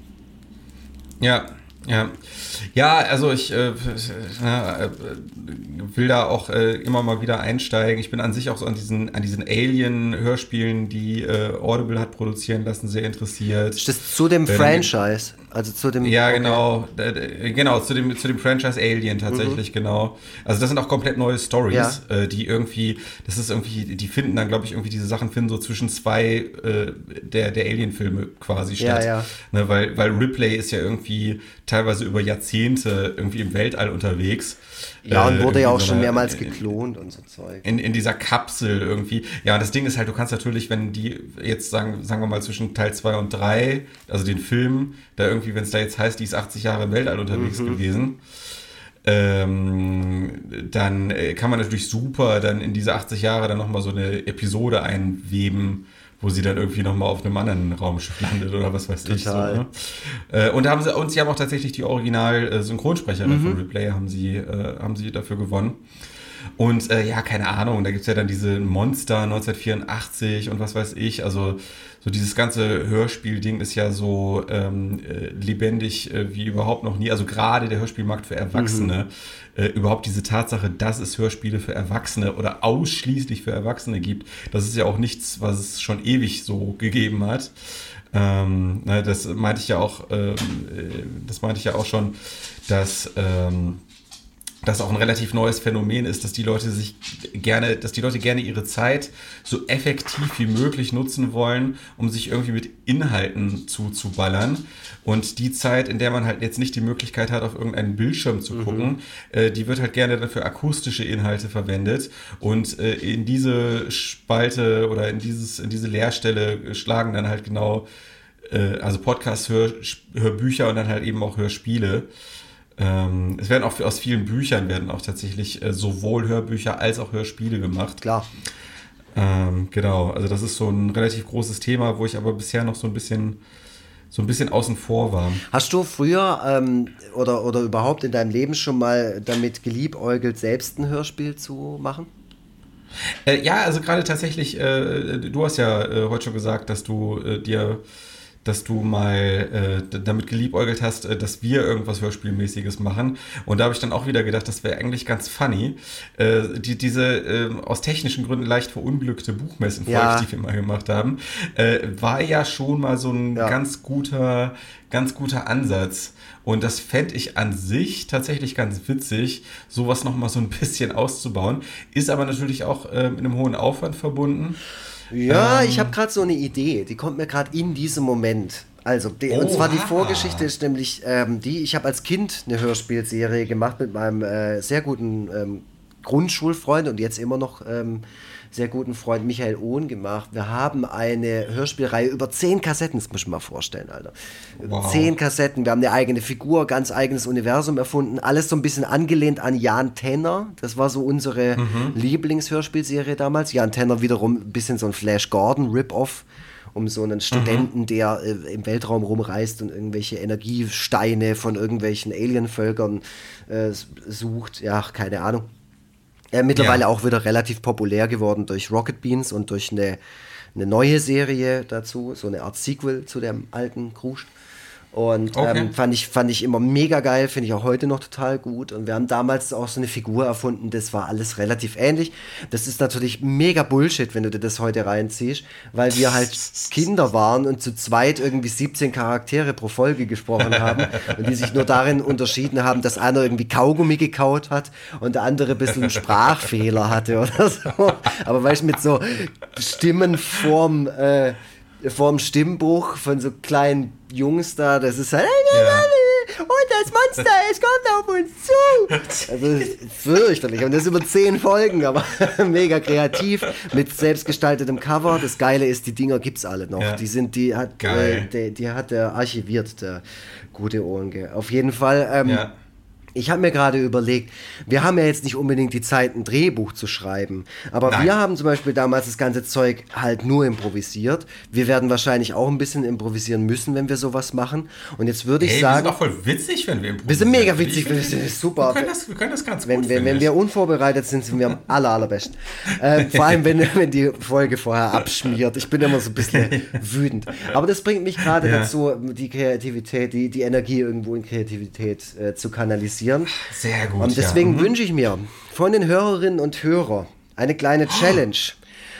Ja, ja. Ja, also ich äh, äh, will da auch äh, immer mal wieder einsteigen. Ich bin an sich auch so an diesen, an diesen Alien-Hörspielen, die äh, Audible hat produzieren lassen, sehr interessiert. Das zu dem Äh, Franchise? Also zu dem. Ja, okay. genau. Genau, zu dem, zu dem Franchise Alien tatsächlich, genau. Also das sind auch komplett neue Stories, äh, die irgendwie, das ist irgendwie, die finden dann, glaube ich, irgendwie diese Sachen finden so zwischen zwei äh, der, der Alien-Filme quasi Ja, statt. ja. Ne, weil, weil Ripley ist ja irgendwie teilweise über Jahrzehnte irgendwie im Weltall unterwegs. Ja, und Äh, wurde ja irgendwie auch so schon mehrmals geklont und so Zeug. in, in dieser Kapsel irgendwie. Ja, und das Ding ist halt, du kannst natürlich, wenn die jetzt sagen, sagen wir mal zwischen Teil 2 und 3, also den Film, da irgendwie, wenn es da jetzt heißt, die ist 80 Jahre im Weltall unterwegs gewesen, ähm, dann äh, kann man natürlich super dann in diese 80 Jahre dann nochmal so eine Episode einweben, wo sie dann irgendwie nochmal auf einem anderen Raumschiff landet oder was weiß ich. So, Total. ne? äh, und, haben sie, und sie haben auch tatsächlich die Original-Synchronsprecherin von Replay, haben sie, äh, haben sie dafür gewonnen. Und äh, ja, keine Ahnung, da gibt's ja dann diese Monster 1984 und was weiß ich. Also so dieses ganze Hörspiel-Ding ist ja so ähm, äh, lebendig äh, wie überhaupt noch nie. Also gerade der Hörspielmarkt für Erwachsene. Äh, überhaupt diese Tatsache, dass es Hörspiele für Erwachsene oder ausschließlich für Erwachsene gibt, das ist ja auch nichts, was es schon ewig so gegeben hat. Ähm, das meinte ich ja auch, ähm, äh, das meinte ich ja auch schon, dass ähm, das auch ein relativ neues Phänomen ist, dass die Leute sich gerne, dass die Leute gerne ihre Zeit so effektiv wie möglich nutzen wollen, um sich irgendwie mit Inhalten zuzuballern. Und die Zeit, in der man halt jetzt nicht die Möglichkeit hat, auf irgendeinen Bildschirm zu gucken, äh, die wird halt gerne dann für akustische Inhalte verwendet. Und äh, in diese Spalte oder in dieses, in diese Leerstelle schlagen dann halt genau, äh, also Podcasts, Hör, Hörbücher und dann halt eben auch Hörspiele. Ähm, es werden auch aus vielen Büchern werden auch tatsächlich äh, sowohl Hörbücher als auch Hörspiele gemacht. Klar. Ähm, genau, also das ist so ein relativ großes Thema, wo ich aber bisher noch so ein bisschen so ein bisschen außen vor war. Hast du früher ähm, oder, oder überhaupt in deinem Leben schon mal damit geliebäugelt, selbst ein Hörspiel zu machen? Äh, ja, also gerade tatsächlich, äh, du hast ja äh, heute schon gesagt, dass du äh, dir, dass du mal äh, damit geliebäugelt hast, äh, dass wir irgendwas Hörspielmäßiges machen. Und da habe ich dann auch wieder gedacht, das wäre eigentlich ganz funny. Äh, die, diese äh, aus technischen Gründen leicht verunglückte Buchmessenfolge, Ja. die wir mal gemacht haben, äh, war ja schon mal so ein Ja. ganz guter, ganz guter Ansatz. Und das fände ich an sich tatsächlich ganz witzig, sowas nochmal so ein bisschen auszubauen. Ist aber natürlich auch äh, mit einem hohen Aufwand verbunden. Ja, Ähm. ich habe gerade so eine Idee, die kommt mir gerade in diesem Moment. Also, die, und zwar die Vorgeschichte ist nämlich ähm, die, ich habe als Kind eine Hörspielserie gemacht mit meinem äh, sehr guten ähm, Grundschulfreund und jetzt immer noch ähm, sehr guten Freund Michael Ohn gemacht. Wir haben eine Hörspielreihe über zehn Kassetten, das muss ich mir mal vorstellen, Alter. Über Wow. zehn Kassetten, wir haben eine eigene Figur, ganz eigenes Universum erfunden, alles so ein bisschen angelehnt an Jan Tenner. Das war so unsere Lieblingshörspielserie damals. Jan Tenner wiederum ein bisschen so ein Flash Gordon Rip-Off um so einen Studenten, der äh, im Weltraum rumreist und irgendwelche Energiesteine von irgendwelchen Alienvölkern äh, sucht. Ja, keine Ahnung. Äh, mittlerweile Ja. auch wieder relativ populär geworden durch Rocket Beans und durch eine eine neue Serie dazu, so eine Art Sequel zu dem alten Krusch. Und Okay. ähm, fand, ich, fand ich immer mega geil, finde ich auch heute noch total gut. Und wir haben damals auch so eine Figur erfunden, das war alles relativ ähnlich. Das ist natürlich mega Bullshit, wenn du dir das heute reinziehst, weil wir halt Kinder waren und zu zweit irgendwie 17 Charaktere pro Folge gesprochen haben und die sich nur darin unterschieden haben, dass einer irgendwie Kaugummi gekaut hat und der andere ein bisschen einen Sprachfehler hatte oder so. Aber weißt du, mit so Stimmen vorm, äh, vorm Stimmbruch von so kleinen Jungs da, das ist halt. Und das Monster, es kommt auf uns zu. Also, fürchterlich. Und das über zehn Folgen, aber mega kreativ, mit selbstgestaltetem Cover. Das Geile ist, die Dinger gibt's alle noch. Ja. Die sind, die hat, äh, die, die hat er archiviert, der gute Ohnge. Auf jeden Fall, ähm, Ja. Ich habe mir gerade überlegt, wir haben ja jetzt nicht unbedingt die Zeit, ein Drehbuch zu schreiben. Aber Nein. wir haben zum Beispiel damals das ganze Zeug halt nur improvisiert. Wir werden wahrscheinlich auch ein bisschen improvisieren müssen, wenn wir sowas machen. Und jetzt würde ich Ey, wir sagen, sind auch voll witzig, wenn wir improvisieren. wir sind mega witzig, wir sind super. Wir können das, wir können das ganz wenn, gut, wenn, wenn wir unvorbereitet sind, sind wir am aller, allerbesten. Äh, vor allem, wenn, wenn die Folge vorher abschmiert. Ich bin immer so ein bisschen wütend. Aber das bringt mich gerade Ja. dazu, die Kreativität, die, die Energie irgendwo in Kreativität äh, zu kanalisieren. Sehr gut. Und deswegen ja. Mhm. wünsche ich mir von den Hörerinnen und Hörern eine kleine Challenge.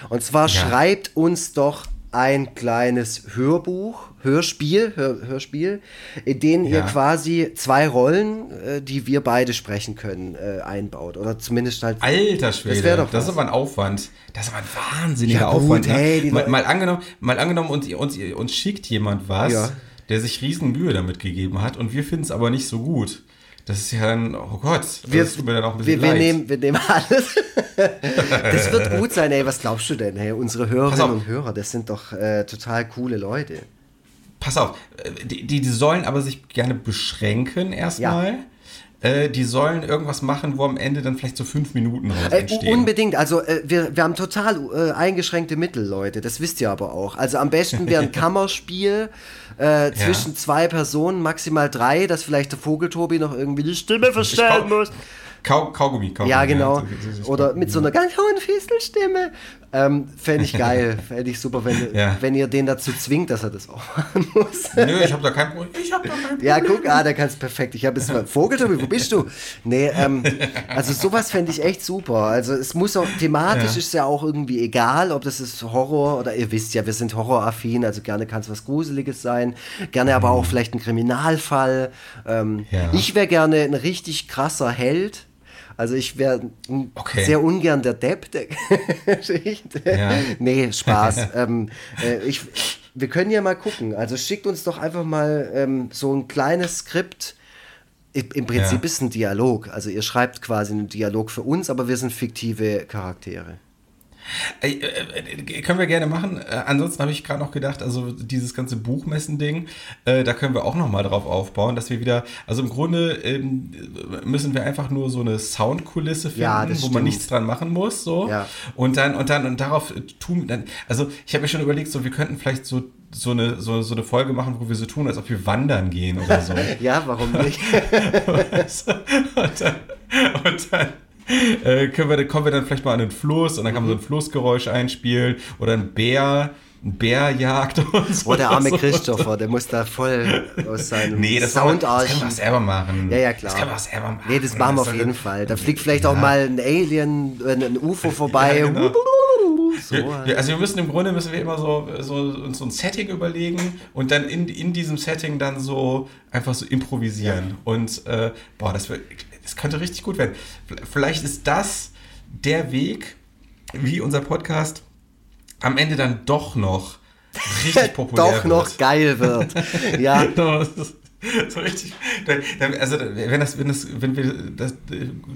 Und zwar Ja. schreibt uns doch ein kleines Hörbuch, Hörspiel, Hör, Hörspiel, in dem ihr Ja. quasi zwei Rollen, äh, die wir beide sprechen können, äh, einbaut. Oder zumindest halt. Alter Schwede, Das doch das ist aber ein Aufwand. Das ist aber ein wahnsinniger Ja, gut, Aufwand. ne? hey, mal, mal angenommen, mal angenommen uns, uns, uns schickt jemand was, Ja. der sich riesen Mühe damit gegeben hat und wir finden es aber nicht so gut. Das ist ja dann, oh Gott, wir, das tut mir dann auch ein bisschen wir, wir, leid. nehmen, wir nehmen alles. das wird gut sein, ey. Was glaubst du denn? Hey, unsere Hörerinnen und Hörer, das sind doch äh, total coole Leute. Pass auf, äh, die, die, sollen aber sich gerne beschränken erstmal. Äh, die sollen irgendwas machen, wo am Ende dann vielleicht so fünf Minuten raus Äh, entstehen. unbedingt. Also äh, wir, wir haben total äh, eingeschränkte Mittel, Leute. Das wisst ihr aber auch. Also am besten wäre ein Kammerspiel äh, zwischen zwei Personen, maximal drei, dass vielleicht der Vogeltobi noch irgendwie die Stimme verstellen muss. Kau Kaugummi, Kaugummi. Ja, genau. Oder mit so einer ganz hohen Fistelstimme. Ähm, Fände ich geil. Fände ich super, wenn, Ja. wenn ihr den dazu zwingt, dass er das auch machen muss. Nö, ich habe da kein Problem. Ich habe da kein Problem. Ja, guck, ah, der kannst perfekt. Ich habe jetzt mal Vogeltobi, wo bist du? Nee, ähm, also sowas fände ich echt super. Also es muss auch, thematisch Ja. ist ja auch irgendwie egal, ob das ist Horror oder ihr wisst ja, wir sind horroraffin, also gerne kann es was Gruseliges sein, gerne aber auch vielleicht ein Kriminalfall. Ähm, Mhm. Ja. Ich wäre gerne ein richtig krasser Held. Also ich wäre Okay. sehr ungern der Depp der Geschichte. Ja. Nee, Spaß. ähm, äh, ich, wir können ja mal gucken. Also schickt uns doch einfach mal ähm, so ein kleines Skript. Im Prinzip Ja. ist es ein Dialog. Also ihr schreibt quasi einen Dialog für uns, aber wir sind fiktive Charaktere. Ey, äh, äh, können wir gerne machen. Äh, ansonsten habe ich gerade noch gedacht, also dieses ganze Buchmessen-Ding, äh, da können wir auch noch mal drauf aufbauen, dass wir wieder, also im Grunde ähm, müssen wir einfach nur so eine Soundkulisse finden, Ja, wo man nichts dran machen muss, so. Ja. Und dann und dann und darauf tun dann, also ich habe mir schon überlegt, so wir könnten vielleicht so so eine, so, so eine Folge machen, wo wir so tun, als ob wir wandern gehen oder so. Ja, warum nicht? und dann, und dann äh, können wir, kommen wir dann vielleicht mal an den Fluss und dann kann man so Mhm. ein Flussgeräusch einspielen oder ein Bär, ein Bär jagt und so. Oh, der arme so. Christopher, der muss da voll aus seinem Nee, das, man- das können wir auch selber machen. Ja, ja, klar. Das können wir auch selber machen. Nee, das machen wir auf soll- jeden Fall. Da fliegt vielleicht auch mal ein Alien, ein UFO vorbei. Ja, genau. So, wir, also wir müssen im Grunde müssen wir immer so, so, uns so ein Setting überlegen und dann in, in diesem Setting dann so einfach so improvisieren. Und äh, boah, das, wird, das könnte richtig gut werden. Vielleicht ist das der Weg, wie unser Podcast am Ende dann doch noch richtig populär doch noch wird. geil wird. Ja, So richtig. Also, wenn, das, wenn, das, wenn wir das,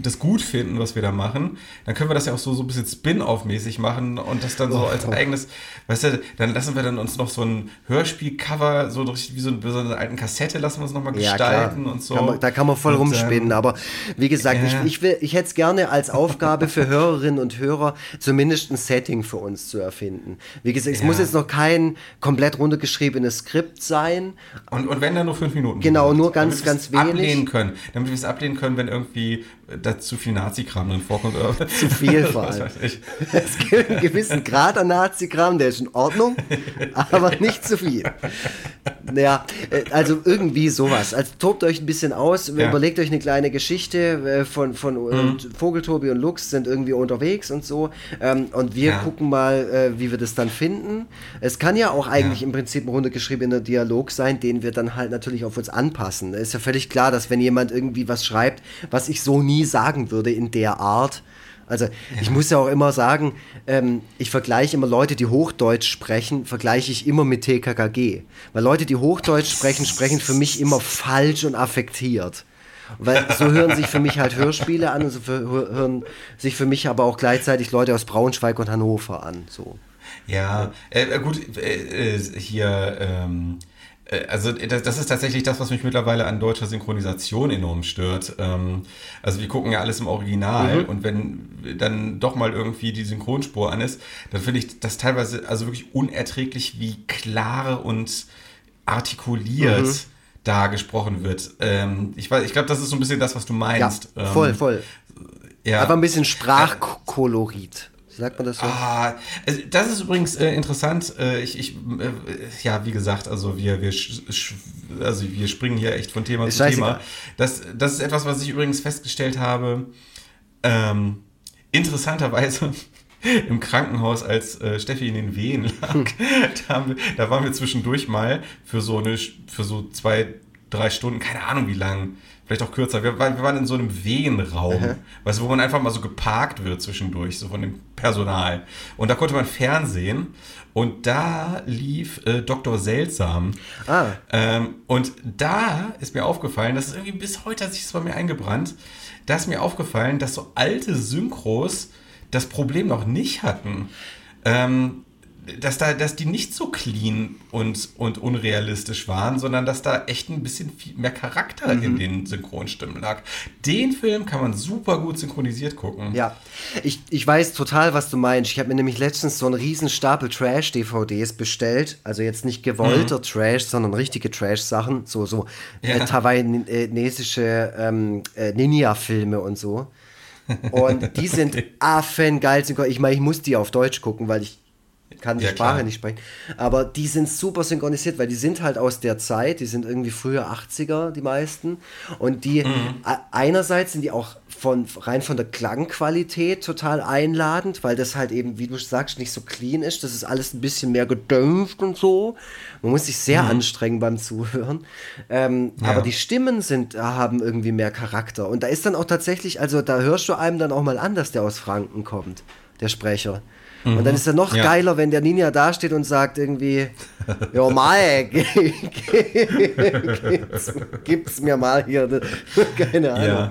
das gut finden, was wir da machen, dann können wir das ja auch so, so ein bisschen Spin-off-mäßig machen und das dann so Oh. als eigenes, weißt du, dann lassen wir dann uns noch so ein Hörspiel-Cover, so richtig wie so, wie so eine alten Kassette, lassen wir uns nochmal Ja, gestalten klar. und so. Kann man, da kann man voll Und, rumspinnen. ähm, Aber wie gesagt, ja. ich, ich, will, ich hätte es gerne als Aufgabe für Hörerinnen und Hörer, zumindest ein Setting für uns zu erfinden. Wie gesagt, es Ja. muss jetzt noch kein komplett runtergeschriebenes Skript sein. Und, und wenn dann nur fünf Minuten Genau, nur ganz, ganz wenig. Ablehnen können. Damit wir es ablehnen können, wenn irgendwie da zu viel Nazi-Kram drin vorkommt. Oder? Zu viel vor allem. Es gibt einen gewissen Grad an Nazi-Kram, der ist in Ordnung, aber nicht zu viel. Ja, äh, also irgendwie sowas. Also tobt euch ein bisschen aus, ja. überlegt euch eine kleine Geschichte äh, von, von mhm. Vogeltobi und Lux sind irgendwie unterwegs und so. Ähm, und wir ja. gucken mal, wie wir das dann finden. Es kann ja auch eigentlich ja. im Prinzip ein runtergeschriebener Dialog sein, den wir dann halt natürlich auf uns anpassen. Es ist ja völlig klar, dass wenn jemand irgendwie was schreibt, was ich so nie sagen würde in der Art, also ich muss ja auch immer sagen, ähm, ich vergleiche immer Leute, die Hochdeutsch sprechen, vergleiche ich immer mit TKKG. Weil Leute, die Hochdeutsch sprechen, sprechen für mich immer falsch und affektiert. Weil so hören sich für mich halt Hörspiele an und so hören sich für mich aber auch gleichzeitig Leute aus Braunschweig und Hannover an. So. Ja, äh, gut, äh, äh hier, ähm, äh, also das, das, ist tatsächlich das, was mich mittlerweile an deutscher Synchronisation enorm stört. Ähm, also wir gucken ja alles im Original mhm. und wenn dann doch mal irgendwie die Synchronspur an ist, dann finde ich das teilweise also wirklich unerträglich, wie klar und artikuliert mhm. da gesprochen wird. Ähm, ich ich glaube, das ist so ein bisschen das, was du meinst. Ja, voll, ähm, voll. Ja. Aber ein bisschen Sprachkolorit. Sagt man das so? Ah, das ist übrigens äh, interessant. Äh, ich, ich äh, ja, wie gesagt, also wir, wir, also wir springen hier echt von Thema ist zu Thema. Das, das ist etwas, was ich übrigens festgestellt habe. Ähm, interessanterweise im Krankenhaus, als äh, Steffi in den Wehen lag, hm. da, wir, da, waren wir zwischendurch mal für so eine, für so zwei, drei Stunden, keine Ahnung wie lang, vielleicht auch kürzer. Wir, wir waren in so einem Wehenraum, mhm. weißt du, wo man einfach mal so geparkt wird zwischendurch, so von dem Personal. Und da konnte man Fernsehen und da lief äh, Dr. Seltsam. Ah. Ähm, und da ist mir aufgefallen, das ist irgendwie bis heute hat sich das bei mir eingebrannt, da ist mir aufgefallen, dass so alte Synchros das Problem noch nicht hatten. Ähm, dass da, dass die nicht so clean und, und unrealistisch waren, sondern dass da echt ein bisschen mehr Charakter mhm. in den Synchronstimmen lag. Den Film kann man super gut synchronisiert gucken. Ja, ich, ich weiß total, was du meinst. Ich habe mir nämlich letztens so einen riesen Stapel Trash-DVDs bestellt. Also jetzt nicht gewollter mhm. Trash, sondern richtige Trash-Sachen. So, so ja. äh, taiwanesische ähm, äh, Ninja-Filme und so. Und die sind affengeil. Ich meine, ich muss die auf Deutsch gucken, weil ich kann die ja, Sprache klar. nicht sprechen. Aber die sind super synchronisiert, weil die sind halt aus der Zeit, die sind irgendwie früher 80er, die meisten. Und die, mhm. einerseits sind die auch von, rein von der Klangqualität total einladend, weil das halt eben, wie du sagst, nicht so clean ist. Das ist alles ein bisschen mehr gedämpft und so. Man muss sich sehr mhm. anstrengen beim Zuhören. Ähm, ja. Aber die Stimmen sind, haben irgendwie mehr Charakter. Und da ist dann auch tatsächlich, also da hörst du einem dann auch mal an, dass der aus Franken kommt, der Sprecher. Mhm. Und dann ist er noch ja. geiler, wenn der Ninja dasteht und sagt irgendwie, Jo Mike, gib's, gib's mir mal hier. Keine Ahnung. Ja.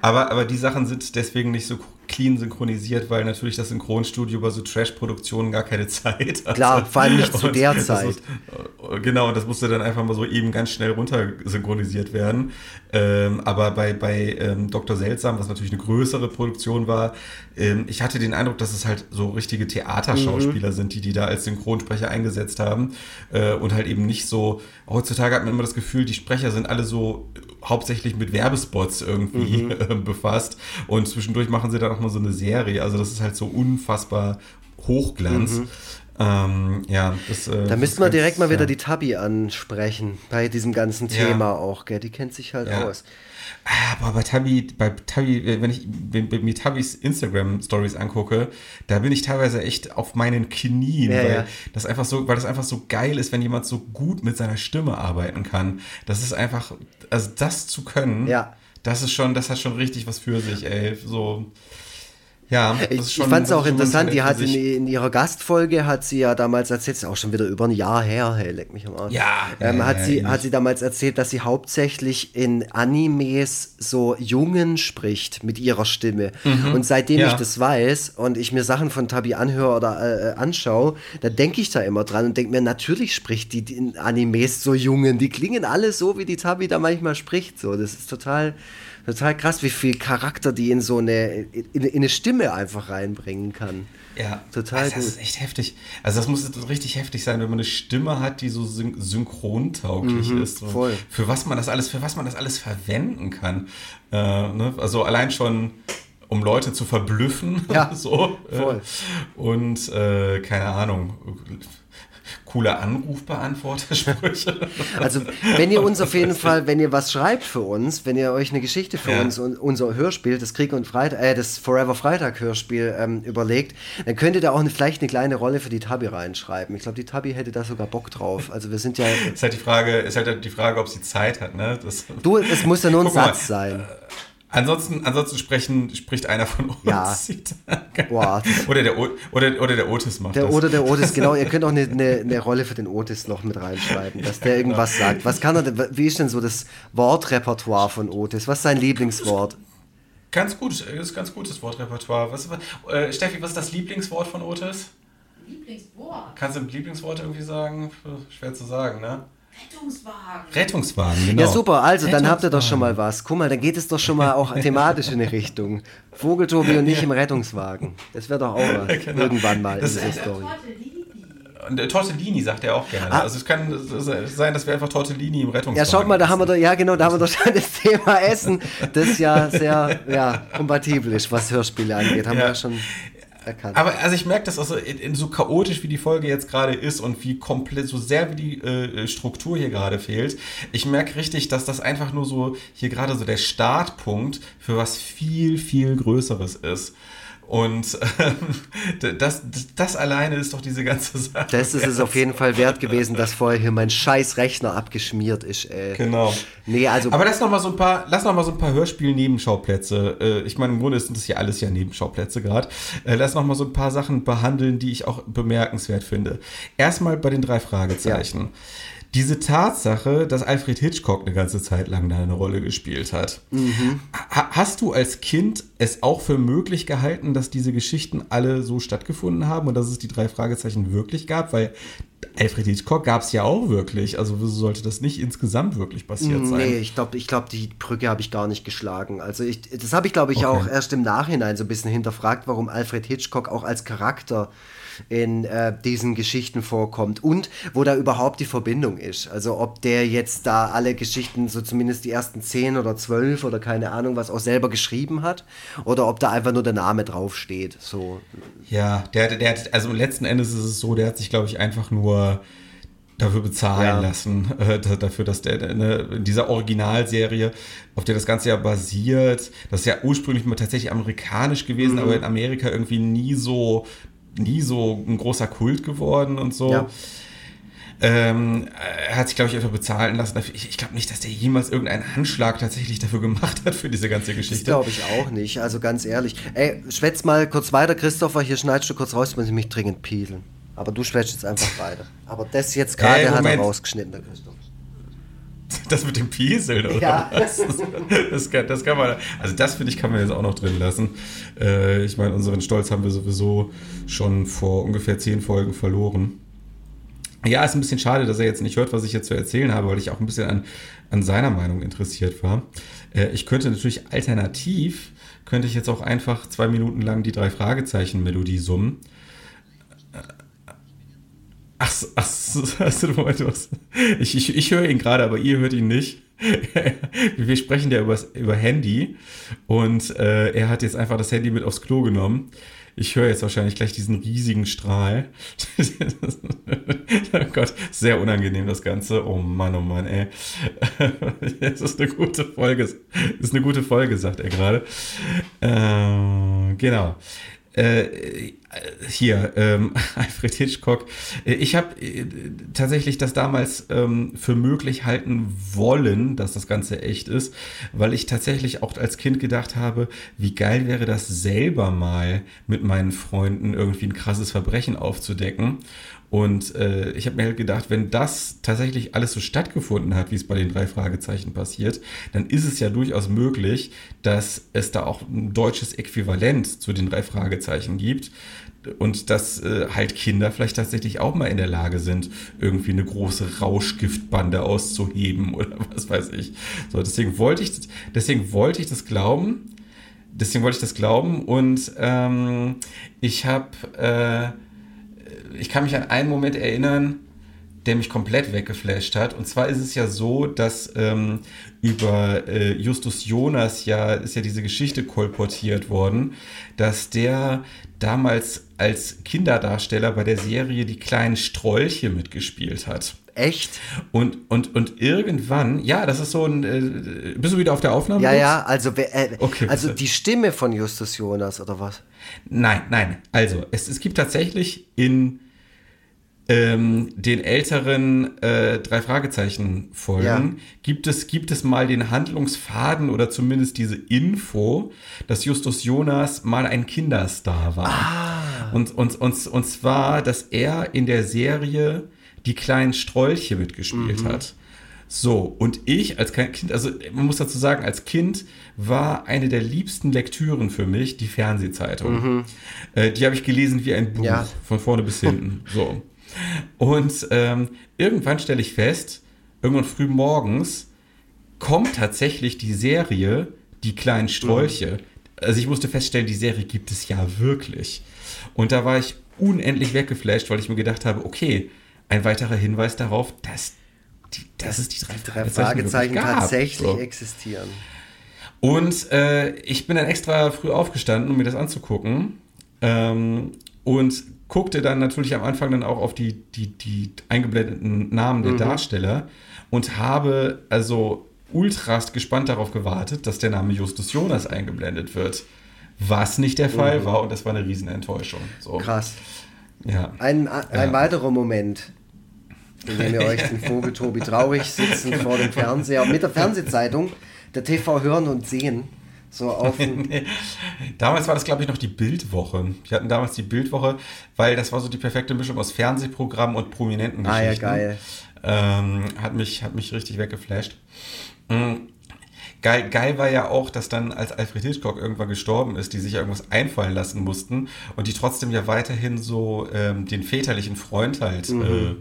Aber, aber die Sachen sind deswegen nicht so clean synchronisiert, weil natürlich das Synchronstudio bei so Trash-Produktionen gar keine Zeit hat. Klar, vor allem nicht zu der Zeit. Muss, genau, und das musste dann einfach mal so eben ganz schnell runter synchronisiert werden. Ähm, aber bei, bei ähm, Dr. Seltsam, was natürlich eine größere Produktion war, ähm, ich hatte den Eindruck, dass es halt so richtige Theaterschauspieler mhm. sind, die die da als Synchronsprecher eingesetzt haben. Äh, und halt eben nicht so, heutzutage hat man immer das Gefühl, die Sprecher sind alle so hauptsächlich mit Werbespots irgendwie mhm. äh, befasst. Und zwischendurch machen sie dann auch mal so eine Serie. Also das ist halt so unfassbar Hochglanz. Mhm. Ähm, ja, das, äh, da müssten wir direkt mal wieder die Tabi ansprechen, bei diesem ganzen Thema ja. auch, gell? Die kennt sich halt ja. aus. Aber bei Tabi, bei Tabi, wenn ich mir Tabis Instagram-Stories angucke, da bin ich teilweise echt auf meinen Knien, ja, weil ja. das einfach so, weil das einfach so geil ist, wenn jemand so gut mit seiner Stimme arbeiten kann. Das ist einfach, also das zu können, ja. Das ist schon, das hat schon richtig was für sich, ey. So. Ja, ich, ich fand es auch interessant. Die hat in, in, ihrer Gastfolge hat sie ja damals erzählt, ist auch schon wieder über ein Jahr her, hey, leck mich am Arsch. Ja, ähm, ja, hat ja, sie hat sie damals erzählt, dass sie hauptsächlich in Animes so Jungen spricht mit ihrer Stimme. Mhm. Und seitdem ja. ich das weiß und ich mir Sachen von Tabi anhöre oder äh, anschaue, da denke ich da immer dran und denke mir, natürlich spricht die in Animes so Jungen. Die klingen alle so, wie die Tabi da manchmal spricht. So, das ist total Total krass, wie viel Charakter die in so eine, in, in eine Stimme einfach reinbringen kann. Ja, Total also das gut. ist echt heftig. Also das muss richtig heftig sein, wenn man eine Stimme hat, die so syn synchrontauglich ist. So voll. Für was man das alles, für was man das alles verwenden kann. Äh, ne? Also allein schon um Leute zu verblüffen. Ja, so. voll. Äh, und äh, keine Ahnung. Coole Anrufbeantwortersprüche. Also, wenn ihr uns auf jeden Fall, wenn ihr was schreibt für uns, wenn ihr euch eine Geschichte für Ja. uns und unser Hörspiel, das Krieg und Freitag, äh, das Forever Freitag Hörspiel ähm, überlegt, dann könnt ihr da auch eine, vielleicht eine kleine Rolle für die Tabi reinschreiben. Ich glaube, die Tabi hätte da sogar Bock drauf. Also wir sind ja, ist halt die Frage, ist halt die Frage, ob sie Zeit hat, ne? Das, du, es muss ja nur ein Guck mal, Satz sein. Ansonsten, ansonsten sprechen, spricht einer von uns. Ja. Boah, oder, der, O- oder, oder der Otis macht Der das. oder der Otis, genau. Ihr könnt auch eine, eine, eine Rolle für den Otis noch mit reinschreiben, dass der irgendwas sagt. Was kann er denn, wie ist denn so das Wortrepertoire von Otis? Was ist sein Lieblingswort? Ganz gut, ist ganz gutes Wortrepertoire. Was, äh, Steffi, was ist das Lieblingswort von Otis? Lieblingswort. Kannst du ein Lieblingswort irgendwie sagen? Schwer zu sagen, ne? Rettungswagen. Rettungswagen, genau. Ja, super, also dann habt ihr doch schon mal was. Guck mal, dann geht es doch schon mal auch thematisch in eine Richtung. Vogeltobi und ich im Rettungswagen. Das wäre doch auch mal Genau. irgendwann mal Das in dieser ist- Story. Und äh, Tortellini sagt er auch gerne. Ah. Also es kann sein, dass wir einfach Tortellini im Rettungswagen Ja, schaut mal, da haben wir doch, ja genau, da haben wir doch schon das Thema Essen, das ja sehr ja, kompatibel ist, was Hörspiele angeht. Haben Ja. wir ja schon erkannt. Aber also ich merke das auch so, in, so chaotisch wie die Folge jetzt gerade ist und wie komplett, so sehr wie die äh, Struktur hier gerade fehlt, ich merke richtig, dass das einfach nur so hier gerade so der Startpunkt für was viel, viel Größeres ist. Und ähm, das, das, alleine ist doch diese ganze Sache. Das ist es auf jeden Fall wert gewesen, dass vorher hier mein scheiß Rechner abgeschmiert ist. Ey. Genau. Nee, also Aber lass noch mal so ein paar, lass noch mal so ein paar Hörspiel-Nebenschauplätze. Äh, ich meine, im Grunde sind das hier alles ja Nebenschauplätze gerade. Äh, lass noch mal so ein paar Sachen behandeln, die ich auch bemerkenswert finde. Erstmal bei den drei Fragezeichen. Diese Tatsache, dass Alfred Hitchcock eine ganze Zeit lang da eine Rolle gespielt hat. Ha hast du als Kind es auch für möglich gehalten, dass diese Geschichten alle so stattgefunden haben und dass es die drei Fragezeichen wirklich gab? Weil Alfred Hitchcock gab es ja auch wirklich. Also wieso sollte das nicht insgesamt wirklich passiert sein? Nee, ich glaube, ich glaub, die Brücke habe ich gar nicht geschlagen. Also ich, das habe ich, glaube ich, Okay. auch erst im Nachhinein so ein bisschen hinterfragt, warum Alfred Hitchcock auch als Charakter in äh, diesen Geschichten vorkommt und wo da überhaupt die Verbindung ist. Also ob der jetzt da alle Geschichten, so zumindest die ersten zehn oder zwölf oder keine Ahnung, was auch selber geschrieben hat oder ob da einfach nur der Name draufsteht. So. Ja, der, der hat, also letzten Endes ist es so, der hat sich, glaube ich, einfach nur dafür bezahlen Ja. lassen, äh, da- dafür, dass der ne, in dieser Originalserie, auf der das Ganze ja basiert, das ist ja ursprünglich mal tatsächlich amerikanisch gewesen, aber in Amerika irgendwie nie so, nie so ein großer Kult geworden und so. Ja. Ähm, er hat sich, glaube ich, einfach bezahlen lassen. dafür. Ich, ich glaube nicht, dass der jemals irgendeinen Handschlag tatsächlich dafür gemacht hat für diese ganze Das Geschichte. glaube ich auch nicht. Also ganz ehrlich. Ey, schwätz mal kurz weiter, Christopher. Hier schneidest du kurz raus, muss ich mich dringend pieseln. Aber du schwätzt jetzt einfach weiter. Aber das jetzt gerade Ey, hat er rausgeschnitten, der Christoph. Das mit dem Pieseln, oder? Ja. Das, ist- das, kann, das kann man, also das finde ich, kann man jetzt auch noch drin lassen. Äh, ich meine, unseren Stolz haben wir sowieso schon vor ungefähr zehn Folgen verloren. Ja, ist ein bisschen schade, dass er jetzt nicht hört, was ich jetzt zu erzählen habe, weil ich auch ein bisschen an, an seiner Meinung interessiert war. Äh, ich könnte natürlich alternativ, könnte ich jetzt auch einfach zwei Minuten lang die drei Fragezeichen-Melodie summen. Ach, ach, so, also, Moment, was? Ich, ich, ich höre ihn gerade, aber ihr hört ihn nicht. Wir sprechen ja über, über Handy und äh, er hat jetzt einfach das Handy mit aufs Klo genommen. Ich höre jetzt wahrscheinlich gleich diesen riesigen Strahl. oh Gott, sehr unangenehm das Ganze. Oh Mann, oh Mann, ey. Es ist eine gute Folge. Es ist eine gute Folge, sagt er gerade. Äh, genau. Äh, hier, ähm, Alfred Hitchcock. Äh, Ich habe äh, tatsächlich das damals ähm, für möglich halten wollen, dass das Ganze echt ist, weil ich tatsächlich auch als Kind gedacht habe, wie geil wäre das selber mal mit meinen Freunden irgendwie ein krasses Verbrechen aufzudecken. Und äh, ich habe mir halt gedacht, wenn das tatsächlich alles so stattgefunden hat, wie es bei den drei Fragezeichen passiert, dann ist es ja durchaus möglich, dass es da auch ein deutsches Äquivalent zu den drei Fragezeichen gibt. Und dass äh, halt Kinder vielleicht tatsächlich auch mal in der Lage sind, irgendwie eine große Rauschgiftbande auszuheben oder was weiß ich. So, deswegen wollte ich, deswegen wollte ich das glauben. Deswegen wollte ich das glauben und ähm, ich habe, äh, ich kann mich an einen Moment erinnern, der mich komplett weggeflasht hat. Und zwar ist es ja so, dass ähm, über äh, Justus Jonas ja ist ja diese Geschichte kolportiert worden, dass der damals als Kinderdarsteller bei der Serie Die kleinen Strolche mitgespielt hat. Echt? Und, und, und irgendwann, ja, das ist so ein. Äh, bist du wieder auf der Aufnahme? Ja, Lutz? ja, also, äh, Okay, also bitte. die Stimme von Justus Jonas oder was? Nein, nein. Also, es, es gibt tatsächlich in ähm, den älteren äh, drei Fragezeichen-Folgen Ja. gibt, es, gibt es mal den Handlungsfaden oder zumindest diese Info, dass Justus Jonas mal ein Kinderstar war. Und, und, und, und zwar, dass er in der Serie die kleinen Strolche mitgespielt hat. So, und ich als Kind, also man muss dazu sagen, als Kind war eine der liebsten Lektüren für mich die Fernsehzeitung. Äh, die habe ich gelesen wie ein Buch, Ja. von vorne bis hinten. So. Und ähm, irgendwann stelle ich fest, irgendwann früh morgens kommt tatsächlich die Serie Die kleinen Strolche. Also ich musste feststellen, die Serie gibt es ja wirklich. Und da war ich unendlich weggeflasht, weil ich mir gedacht habe, okay, ein weiterer Hinweis darauf, dass, die, dass es die drei, Drei Fragezeichen wirklich gab. tatsächlich So. existieren. Und äh, ich bin dann extra früh aufgestanden, um mir das anzugucken. Ähm, und guckte dann natürlich am Anfang dann auch auf die, die, die eingeblendeten Namen der Darsteller und habe also ultrast gespannt darauf gewartet, dass der Name Justus Jonas eingeblendet wird. Was nicht der Fall war und das war eine Riesenenttäuschung. So, Krass. Ja. Ein, ein Ja. weiterer Moment, in dem ihr euch den Vogel Tobi traurig sitzen vor dem Fernseher mit der Fernsehzeitung, der TV hören und sehen, so auf Damals war das, glaube ich, noch die Bildwoche. Wir hatten damals die Bildwoche, weil das war so die perfekte Mischung aus Fernsehprogramm und prominenten Ah, ja, Geschichten. geil. Ähm, hat, mich, hat mich richtig weggeflasht. Mhm. Geil, geil war ja auch, dass dann, als Alfred Hitchcock irgendwann gestorben ist, die sich irgendwas einfallen lassen mussten und die trotzdem ja weiterhin so ähm, den väterlichen Freund halt Mhm. äh,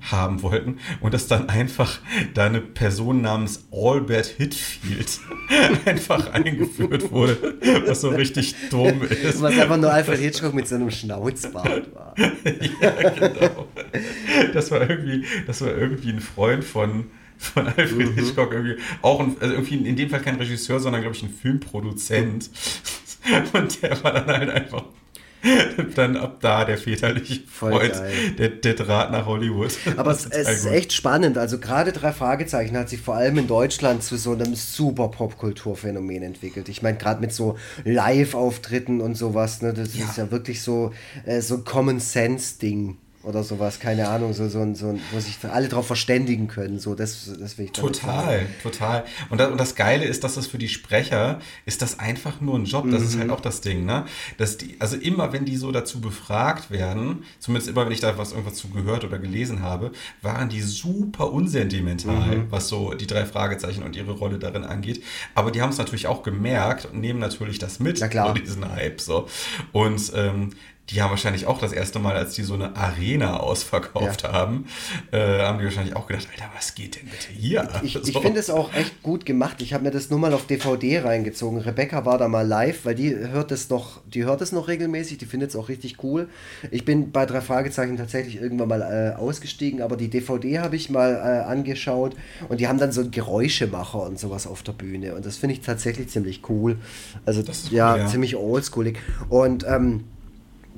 haben wollten und dass dann einfach da eine Person namens Albert Hitfield einfach eingeführt wurde, was so richtig dumm ist. was einfach nur Alfred Hitchcock mit so einem Schnauzbart war. ja, genau. Das war irgendwie, das war irgendwie ein Freund von, von Alfred Hitchcock, irgendwie auch ein, also irgendwie in dem Fall kein Regisseur, sondern glaube ich ein Filmproduzent. Und der war dann halt einfach dann ab da der väterliche Freund, der, der Draht nach Hollywood. Aber es, ist gut. echt spannend. Also gerade drei Fragezeichen hat sich vor allem in Deutschland zu so einem super Popkulturphänomen entwickelt. Ich meine, gerade mit so Live-Auftritten und sowas, ne, das Ja. ist ja wirklich so, äh, so ein Common Sense-Ding oder sowas, keine Ahnung, so, so, ein- so, ein- wo sich alle drauf verständigen können. So, das, das will ich Total, sagen. total. Und das, und das Geile ist, dass das für die Sprecher ist das einfach nur ein Job. Das ist halt auch das Ding, ne? Dass die, also immer, wenn die so dazu befragt werden, zumindest immer, wenn ich da was irgendwas zu gehört oder gelesen habe, waren die super unsentimental, was so die drei Fragezeichen und ihre Rolle darin angeht. Aber die haben es natürlich auch gemerkt und nehmen natürlich das mit, Na klar. so diesen Hype. So. Und ähm, die haben wahrscheinlich auch das erste Mal, als die so eine Arena ausverkauft haben, äh, haben die wahrscheinlich auch gedacht, Alter, was geht denn bitte hier? Ich, ich So. finde es auch echt gut gemacht. Ich habe mir das nur mal auf DVD reingezogen. Rebecca war da mal live, weil die hört es noch, die hört es noch regelmäßig, die findet es auch richtig cool. Ich bin bei drei Fragezeichen tatsächlich irgendwann mal äh, ausgestiegen, aber die DVD habe ich mal äh, angeschaut und die haben dann so einen Geräuschemacher und sowas auf der Bühne. Und das finde ich tatsächlich ziemlich cool. Also Das ist ja, cool, ja. ziemlich oldschoolig. Und ähm,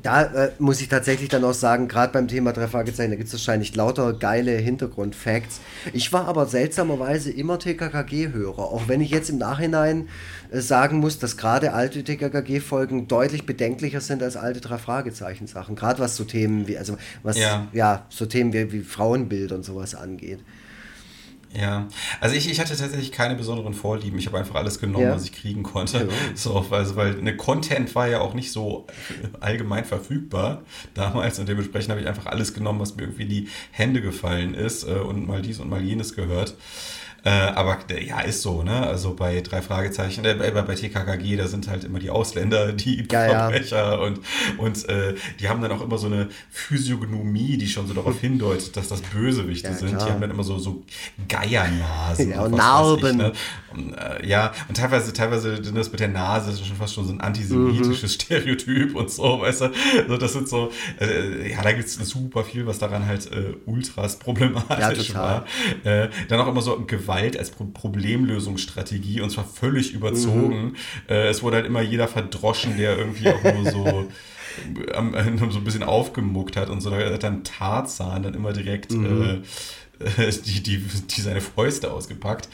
da äh, muss ich tatsächlich dann auch sagen, gerade beim Thema drei Fragezeichen, da gibt es wahrscheinlich lauter geile Hintergrundfacts. Ich war aber seltsamerweise immer TKKG-Hörer, auch wenn ich jetzt im Nachhinein äh, sagen muss, dass gerade alte TKKG-Folgen deutlich bedenklicher sind als alte drei Fragezeichen-Sachen. Gerade was so Themen wie, also was, ja, Ja. so Themen wie, wie Frauenbild und sowas angeht. Ja, also ich, ich hatte tatsächlich keine besonderen Vorlieben. Ich habe einfach alles genommen, Ja. was ich kriegen konnte. Ja. So, also, weil eine Content war ja auch nicht so allgemein verfügbar damals und dementsprechend habe ich einfach alles genommen, was mir irgendwie in die Hände gefallen ist äh, und mal dies und mal jenes gehört. Äh, aber äh, ja, ist so, ne? Also bei drei Fragezeichen, äh, bei, TKKG, da sind halt immer die Ausländer, die Ja, ja. Verbrecher und, und äh, die haben dann auch immer so eine Physiognomie, die schon so darauf hindeutet, dass das Bösewichte Ja, sind. klar. Die haben dann immer so, so Geiernasen. Ja, und weiß ich, Narben. ne? Und, äh, ja, und teilweise, teilweise das mit der Nase ist schon fast schon so ein antisemitisches Mhm. Stereotyp und so, weißt du? Also das sind so, äh, ja, da gibt es super viel, was daran halt äh, ultras problematisch Ja, war. dann auch immer so Gewalt als Pro Problemlösungsstrategie und zwar völlig überzogen. Mhm. Äh, es wurde halt immer jeder verdroschen, der irgendwie auch nur so am- äh, so ein bisschen aufgemuckt hat und so. Da hat dann Tarzan dann immer direkt Mhm. äh, die, die, die seine Fäuste ausgepackt.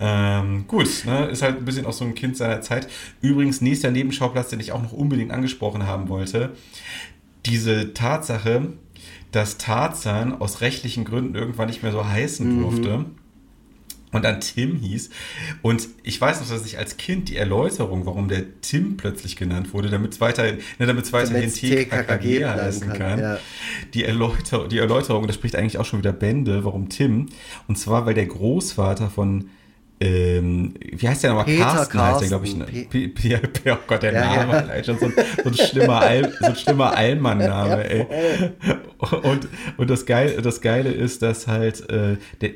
Ähm, gut, ne, ist halt ein bisschen auch so ein Kind seiner Zeit. Übrigens, nächster Nebenschauplatz, den ich auch noch unbedingt angesprochen haben wollte, diese Tatsache, dass Tarzan aus rechtlichen Gründen irgendwann nicht mehr so heißen durfte und dann Tim hieß. Und ich weiß noch, dass ich als Kind die Erläuterung, warum der Tim plötzlich genannt wurde, damit es weiterhin, ne, damit es weiterhin TKKG heißen kann, kann. ja. Die, Erläuter die Erläuterung, das spricht eigentlich auch schon wieder Bände, warum Tim. Und zwar, weil der Großvater von ähm, wie heißt der nochmal? Peter Carsten heißt der, glaube ich. Carsten. Ne? P P P oh Gott, der Ja, Name, ja. allein schon so ein, so ein schlimmer, Al so ein schlimmer Allmann-Name, ey. Und, und das, Geile, das Geile ist, dass halt, äh, der,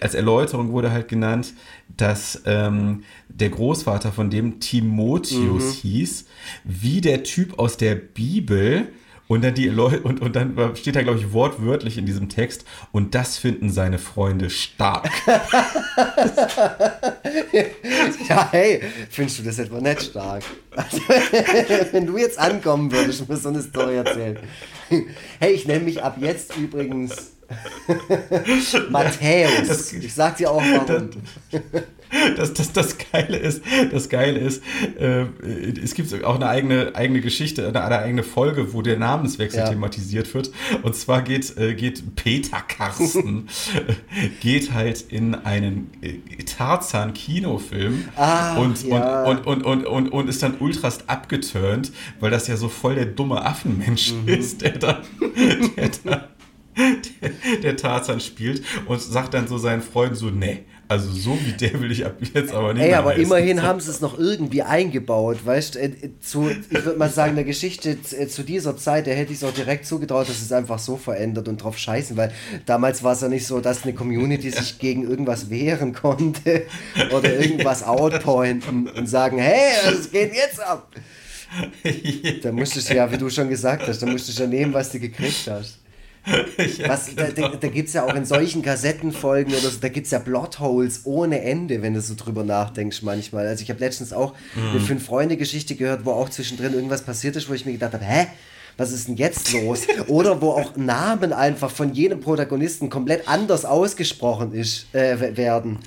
als Erläuterung wurde halt genannt, dass ähm, der Großvater von dem Timotheus hieß, wie der Typ aus der Bibel. Und dann, die Leu und, und dann steht da, glaube ich, wortwörtlich in diesem Text, und das finden seine Freunde stark. Ja, hey, findest du das etwa nicht stark? Also, wenn du jetzt ankommen würdest und mir so eine Story erzählen. Hey, ich nenne mich ab jetzt übrigens Matthäus. Ich sag dir auch warum. Das, das, das Geile ist, das Geile ist, äh, es gibt auch eine eigene, eigene Geschichte, eine, eine eigene Folge, wo der Namenswechsel Ja. thematisiert wird. Und zwar geht, äh, geht Peter Karsten, äh, geht halt in einen äh, Tarzan-Kinofilm Ah, und, ja. und, und, und, und, und ist dann ultrast abgeturnt, weil das ja so voll der dumme Affenmensch Mhm. ist, der da, der da der, der Tarzan spielt und sagt dann so seinen Freunden so, nee, also so wie der will ich ab jetzt aber nicht Ey, aber heißen. immerhin haben sie es noch irgendwie eingebaut, weißt du? Äh, äh, zu, ich würde mal sagen, der Geschichte äh, zu dieser Zeit, der hätte ich es auch direkt zugetraut, dass es einfach so verändert und drauf scheißen, weil damals war es ja nicht so, dass eine Community sich gegen irgendwas wehren konnte oder irgendwas outpointen und sagen, hey, was geht jetzt ab? Da musstest du ja, wie du schon gesagt hast, da musstest du ja nehmen, was du gekriegt hast. Was, da da, da gibt es ja auch in solchen Kassettenfolgen oder so, da gibt es ja Plotholes ohne Ende, wenn du so drüber nachdenkst manchmal. Also ich habe letztens auch eine Fünf-Freunde-Geschichte gehört, wo auch zwischendrin irgendwas passiert ist, wo ich mir gedacht habe, hä? Was ist denn jetzt los? Oder wo auch Namen einfach von jedem Protagonisten komplett anders ausgesprochen ist, äh, werden.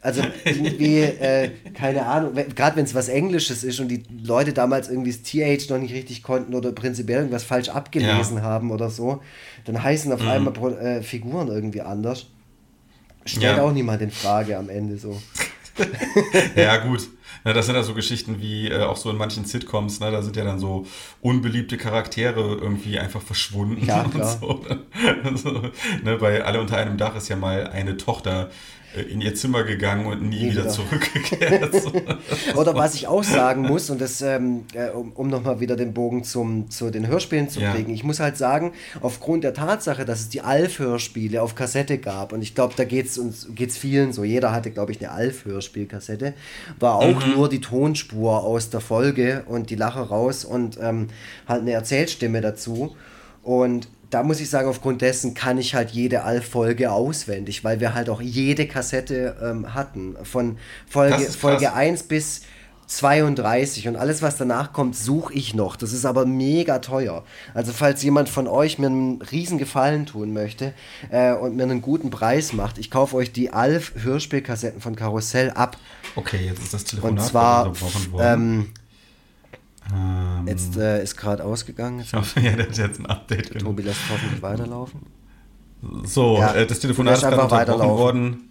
Also irgendwie, äh, keine Ahnung, gerade wenn es was Englisches ist und die Leute damals irgendwie das TH noch nicht richtig konnten oder prinzipiell irgendwas falsch abgelesen Ja. haben oder so, dann heißen auf einmal Pro- äh, Figuren irgendwie anders. Stellt Ja. auch niemand in Frage am Ende so. Ja, gut. Na, das sind ja so Geschichten wie äh, auch so in manchen Sitcoms, ne, da sind ja dann so unbeliebte Charaktere irgendwie einfach verschwunden. Ja, und klar. So, also, ne, bei Alle unter einem Dach ist ja mal eine Tochter in ihr Zimmer gegangen und nie, Nie wieder wieder. zurückgekehrt. Oder was ich auch sagen muss, und das, ähm, äh, um, um nochmal wieder den Bogen zum, zu den Hörspielen zu Ja. kriegen, ich muss halt sagen, aufgrund der Tatsache, dass es die Alf-Hörspiele auf Kassette gab, und ich glaube, da geht es uns geht's vielen so, jeder hatte, glaube ich, eine Alf-Hörspielkassette, war auch nur die Tonspur aus der Folge und die Lache raus und ähm, halt eine Erzählstimme dazu. Und da muss ich sagen, aufgrund dessen kann ich halt jede Alf-Folge auswendig, weil wir halt auch jede Kassette ähm, hatten. Von Folge. Folge 1 bis 32 und alles, was danach kommt, suche ich noch. Das ist aber mega teuer. Also falls jemand von euch mir einen riesen Gefallen tun möchte äh, und mir einen guten Preis macht, ich kaufe euch die Alf Hörspielkassetten von Karussell ab. Okay, jetzt ist das Und Telefonat zwar, ähm, Ähm, jetzt äh, ist gerade ausgegangen. Ich hoffe, ja, der hat jetzt ein Update. Tobi lässt hoffentlich weiterlaufen. So, Ja, äh, das Telefonat ist gerade einfach unterbrochen weiterlaufen. worden.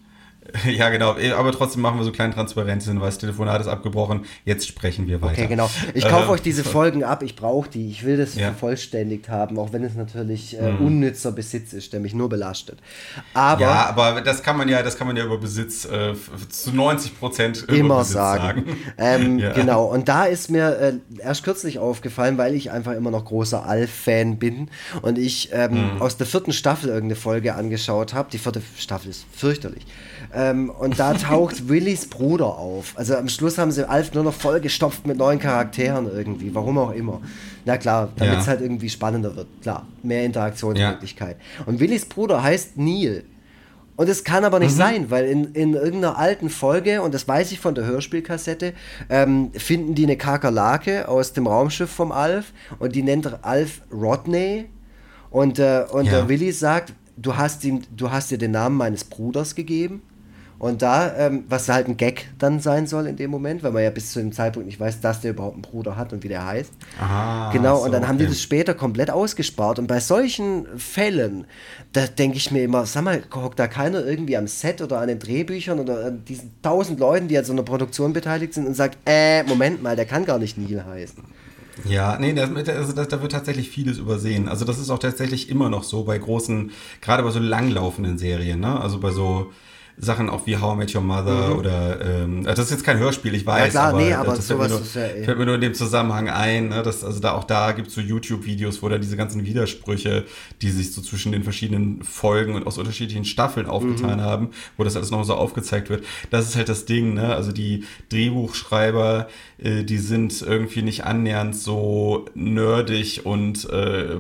Ja, genau. Aber trotzdem machen wir so Transparenzhinweis. Das Telefonat ist abgebrochen. Jetzt sprechen wir weiter. Okay, genau. Ich kaufe Äh, euch diese Folgen ab. Ich brauche die. Ich will das Ja. vervollständigt haben, auch wenn es natürlich äh, unnützer Besitz ist, der mich nur belastet. Aber ja, aber das kann man ja, das kann man ja über Besitz äh, zu 90 Prozent immer sagen. Ähm, Ja. Genau, und da ist mir äh, erst kürzlich aufgefallen, weil ich einfach immer noch großer Alf-Fan bin und ich ähm, Mhm. aus der vierten Staffel irgendeine Folge angeschaut habe. Die vierte Staffel ist fürchterlich. Ähm, und da taucht Willys Bruder auf. Also am Schluss haben sie Alf nur noch vollgestopft mit neuen Charakteren irgendwie, warum auch immer. Na klar, damit Ja. es halt irgendwie spannender wird. Klar, mehr Interaktionsmöglichkeit. Und Willys Bruder heißt Neil. Und es kann aber nicht Mhm. sein, weil in, in irgendeiner alten Folge, und das weiß ich von der Hörspielkassette, ähm, finden die eine Kakerlake aus dem Raumschiff vom Alf und die nennt Alf Rodney. Und, äh, und Ja. der Willi sagt, du hast, ihm, du hast dir den Namen meines Bruders gegeben. Und da, ähm, was halt ein Gag dann sein soll in dem Moment, weil man ja bis zu dem Zeitpunkt nicht weiß, dass der überhaupt einen Bruder hat und wie der heißt. Ah, genau, so, und dann haben die das später komplett ausgespart. Und bei solchen Fällen, da denke ich mir immer, sag mal, hockt da keiner irgendwie am Set oder an den Drehbüchern oder an diesen tausend Leuten, die an so einer Produktion beteiligt sind und sagt, äh, Moment mal, der kann gar nicht Neil heißen. Ja, nee, das, also das, da wird tatsächlich vieles übersehen. Also das ist auch tatsächlich immer noch so bei großen, gerade bei so langlaufenden Serien, ne? Also bei so Sachen auch wie How I Met Your Mother oder ähm, das ist jetzt kein Hörspiel, ich weiß, Mhm. klar, aber, nee, aber das fällt mir, sowas nur, ist ja fällt mir nur in dem Zusammenhang ein, ne? dass, also da auch da gibt es so YouTube-Videos, wo da diese ganzen Widersprüche, die sich so zwischen den verschiedenen Folgen und aus unterschiedlichen Staffeln Mhm. aufgetan haben, wo das alles noch so aufgezeigt wird. Das ist halt das Ding, ne? Also die Drehbuchschreiber, äh, die sind irgendwie nicht annähernd so nerdig und äh,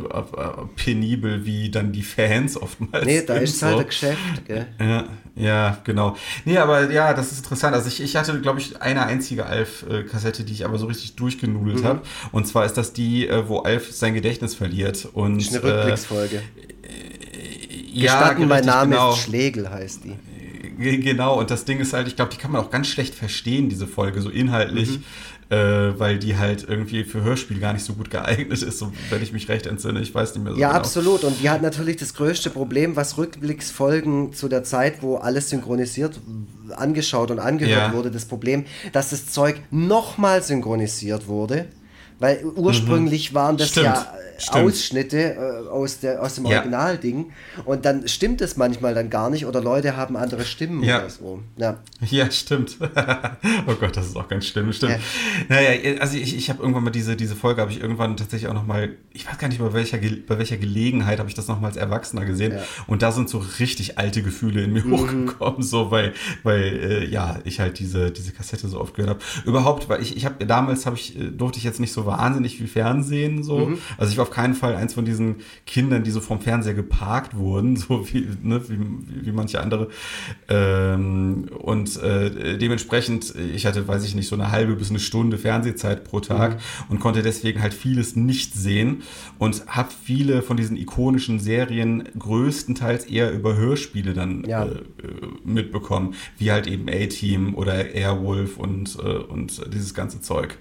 penibel wie dann die Fans oftmals. Nee, da ist halt so. ein Geschäft, gell? Ja, ja, genau. Nee, aber ja, das ist interessant. Also ich, ich hatte, glaube ich, eine einzige Alf-Kassette, die ich aber so richtig durchgenudelt habe. Und zwar ist das die, äh, wo Alf sein Gedächtnis verliert. Und, Das ist eine Rückblicksfolge. Äh, ja, Gestatten, mein Name genau. ist Schlegel, heißt die. Ge- Genau, und das Ding ist halt, ich glaube, die kann man auch ganz schlecht verstehen, diese Folge, so inhaltlich, Mhm. äh, weil die halt irgendwie für Hörspiel gar nicht so gut geeignet ist, so, wenn ich mich recht entsinne. Ich weiß nicht mehr so Ja, genau. absolut. Und die hat natürlich das größte Problem, was Rückblicksfolgen zu der Zeit, wo alles synchronisiert, angeschaut und angehört Ja. wurde, das Problem, dass das Zeug nochmal synchronisiert wurde. Weil ursprünglich waren das Mhm. Stimmt, ja äh, stimmt. Ausschnitte äh, aus, der, aus dem Ja. Originalding. Und dann stimmt es manchmal dann gar nicht oder Leute haben andere Stimmen Ja. oder so. Ja. Ja, stimmt. oh Gott, das ist auch ganz schlimm, stimmt. Naja, also ich, ich habe irgendwann mal diese, diese Folge, habe ich irgendwann tatsächlich auch nochmal, ich weiß gar nicht, bei welcher, bei welcher Gelegenheit habe ich das nochmal als Erwachsener gesehen. Ja. Und da sind so richtig alte Gefühle in mir hochgekommen, so, weil, weil äh, ja, ich halt diese, diese Kassette so oft gehört habe. Überhaupt, weil ich, ich habe damals, habe ich, äh, durfte ich jetzt nicht so wahnsinnig viel Fernsehen, so. Also ich war auf keinen Fall eins von diesen Kindern, die so vom Fernseher geparkt wurden, so wie, ne, wie, wie manche andere. Ähm, und äh, dementsprechend, ich hatte, weiß ich nicht, so eine halbe bis eine Stunde Fernsehzeit pro Tag und konnte deswegen halt vieles nicht sehen und habe viele von diesen ikonischen Serien größtenteils eher über Hörspiele dann Ja. äh, äh, mitbekommen, wie halt eben A-Team oder Airwolf und, äh, und dieses ganze Zeug.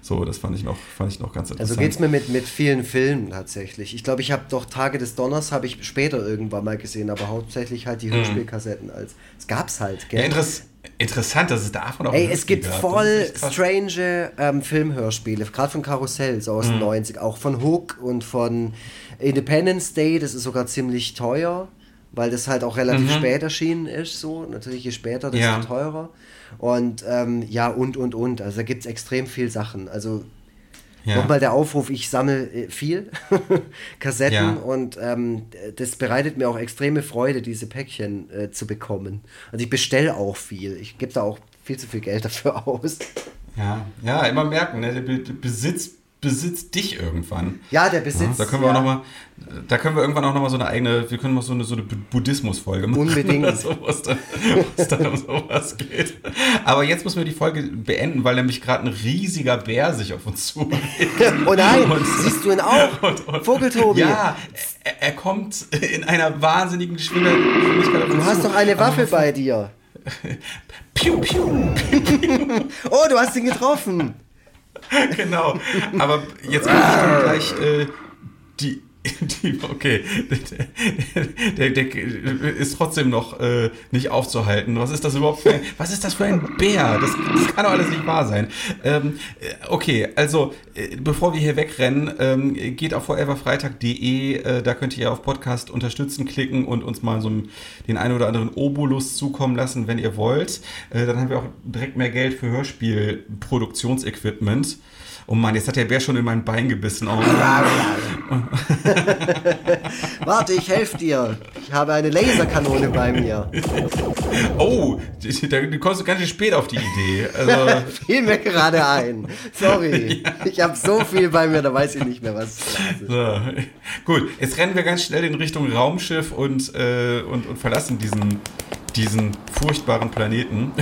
So, das fand ich noch, fand ich noch ganz Also interessant. geht's mir mit, mit vielen Filmen tatsächlich. Ich glaube, ich habe doch Tage des Donners habe ich später irgendwann mal gesehen, aber hauptsächlich halt die Hörspielkassetten als. Es gab's halt, gell? Mhm. ja, interess interessant, dass es davon auch Ey, es gibt. Das voll strange ähm, Filmhörspiele, gerade von Karussell, so aus Mhm. den 90 auch von Hook und von Independence Day, das ist sogar ziemlich teuer, weil das halt auch relativ spät erschienen ist, so. Natürlich je später, desto Mhm. Ja. teurer. Und ähm, ja, und, und, und. Also da gibt es extrem viel Sachen. Also Ja. Nochmal der Aufruf, ich sammle äh, viel Kassetten Ja. und ähm, das bereitet mir auch extreme Freude, diese Päckchen äh, zu bekommen. Also ich bestelle auch viel. Ich gebe da auch viel zu viel Geld dafür aus. Ja, ja, immer merken, ne? der Be Besitz besitzt dich irgendwann. Ja, der Besitz. Ja, da können wir ja. auch noch mal, da können wir irgendwann auch noch mal so eine eigene, wir können mal so eine, so eine Bu- Buddhismus-Folge machen. Unbedingt. So, was dann, was dann um sowas geht. Aber jetzt müssen wir die Folge beenden, weil nämlich gerade ein riesiger Bär sich auf uns zu Oh nein, Und- siehst du ihn auch? und- und- Vogeltobi. Ja, er, er kommt in einer wahnsinnigen Geschwindigkeit auf uns Du hast zu. doch eine Waffe bei dir. Piu, piu. Oh, du hast ihn getroffen. genau. Aber jetzt muss ich dann gleich äh, okay, der, der, der, ist trotzdem noch äh, nicht aufzuhalten. Was ist das überhaupt für ein, was ist das für ein Bär? Das, das kann doch alles nicht wahr sein. Ähm, äh, okay, also äh, bevor wir hier wegrennen, ähm, geht auf foreverfreitag.de, äh, da könnt ihr auf Podcast unterstützen klicken und uns mal so den einen oder anderen Obolus zukommen lassen, wenn ihr wollt. Äh, dann haben wir auch direkt mehr Geld für Hörspiel-Produktionsequipment. Oh Mann, jetzt hat der Bär schon in mein Bein gebissen. Oh. Warte, ich helfe dir. Ich habe eine Laserkanone bei mir. Oh, du kommst ganz schön spät auf die Idee. Also Fiel mir gerade ein. Sorry. Ja. Ich habe so viel bei mir, da weiß ich nicht mehr, was. So. Gut, jetzt rennen wir ganz schnell in Richtung Raumschiff und, äh, und, und verlassen diesen diesen furchtbaren Planeten.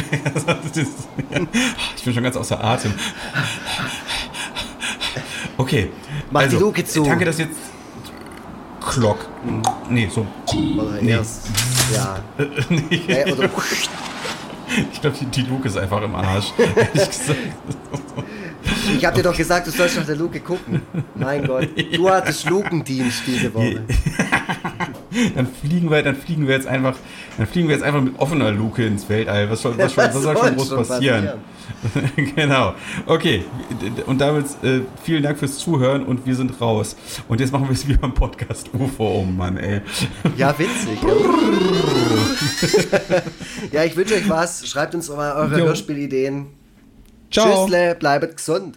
ich bin schon ganz außer Atem. Okay. Mach also, die Luke zu. Danke, dass jetzt. Klock. Nee, so. Oder nee. erst. Ja. nee. Oder ich glaube, die, die Luke ist einfach im Arsch. ich habe dir doch gesagt, du sollst nach der Luke gucken. Mein Gott. Du hattest Lukendienst diese Woche. Dann fliegen wir, dann fliegen wir jetzt einfach, dann fliegen wir jetzt einfach mit offener Luke ins Weltall. Was soll, was, was, was soll schon groß passieren? passieren? genau. Okay. Und damit äh, vielen Dank fürs Zuhören und wir sind raus. Und jetzt machen wir es wie beim Podcast UFO. Oh Mann, ey. Ja, witzig. ja, ich wünsche euch was. Schreibt uns mal eure. Hörspielideen. Ciao. Tschüssle, bleibt gesund.